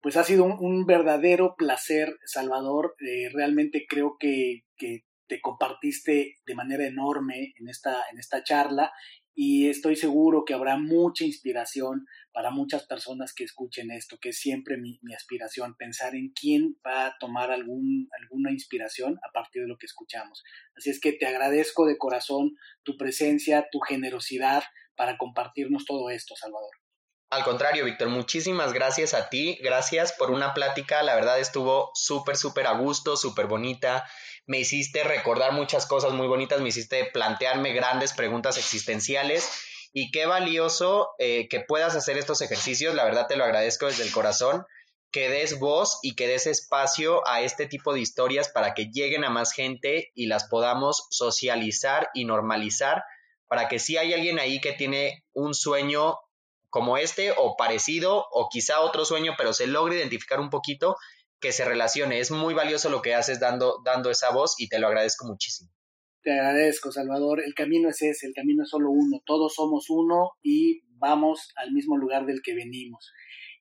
Pues ha sido un, verdadero placer, Salvador. Eh, realmente creo que, que te compartiste de manera enorme en esta, en esta charla y estoy seguro que habrá mucha inspiración para muchas personas que escuchen esto, que es siempre mi, aspiración, pensar en quién va a tomar algún, alguna inspiración a partir de lo que escuchamos. Así es que te agradezco de corazón tu presencia, tu generosidad para compartirnos todo esto, Salvador. Al contrario, Víctor, muchísimas gracias a ti, gracias por una plática, la verdad estuvo súper, súper a gusto, súper bonita, me hiciste recordar muchas cosas muy bonitas, me hiciste plantearme grandes preguntas existenciales. Y qué valioso eh, que puedas hacer estos ejercicios, la verdad te lo agradezco desde el corazón. que des voz y que des espacio a este tipo de historias para que lleguen a más gente y las podamos socializar y normalizar para que si hay alguien ahí que tiene un sueño como este o parecido o quizá otro sueño, pero se logre identificar un poquito, que se relacione. Es muy valioso lo que haces dando, dando esa voz y te lo agradezco muchísimo. Te agradezco, Salvador. El camino es ese, el camino es solo uno. Todos somos uno y vamos al mismo lugar del que venimos.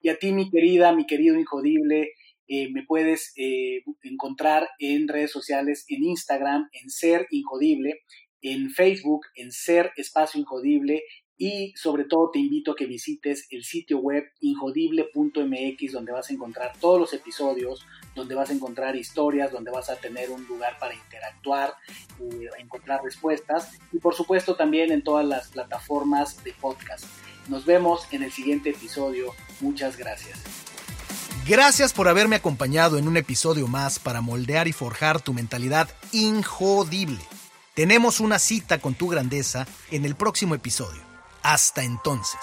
Y a ti, mi querida, mi querido Injodible, eh, me puedes eh, encontrar en redes sociales, en Instagram, en Ser Injodible, en Facebook, en Ser Espacio Injodible y sobre todo te invito a que visites el sitio web injodible.mx donde vas a encontrar todos los episodios, donde vas a encontrar historias, donde vas a tener un lugar para interactuar, eh, encontrar respuestas y por supuesto también en todas las plataformas de podcast. Nos vemos en el siguiente episodio. Muchas gracias. Gracias por haberme acompañado en un episodio más para moldear y forjar tu mentalidad injodible. Tenemos una cita con tu grandeza en el próximo episodio. Hasta entonces.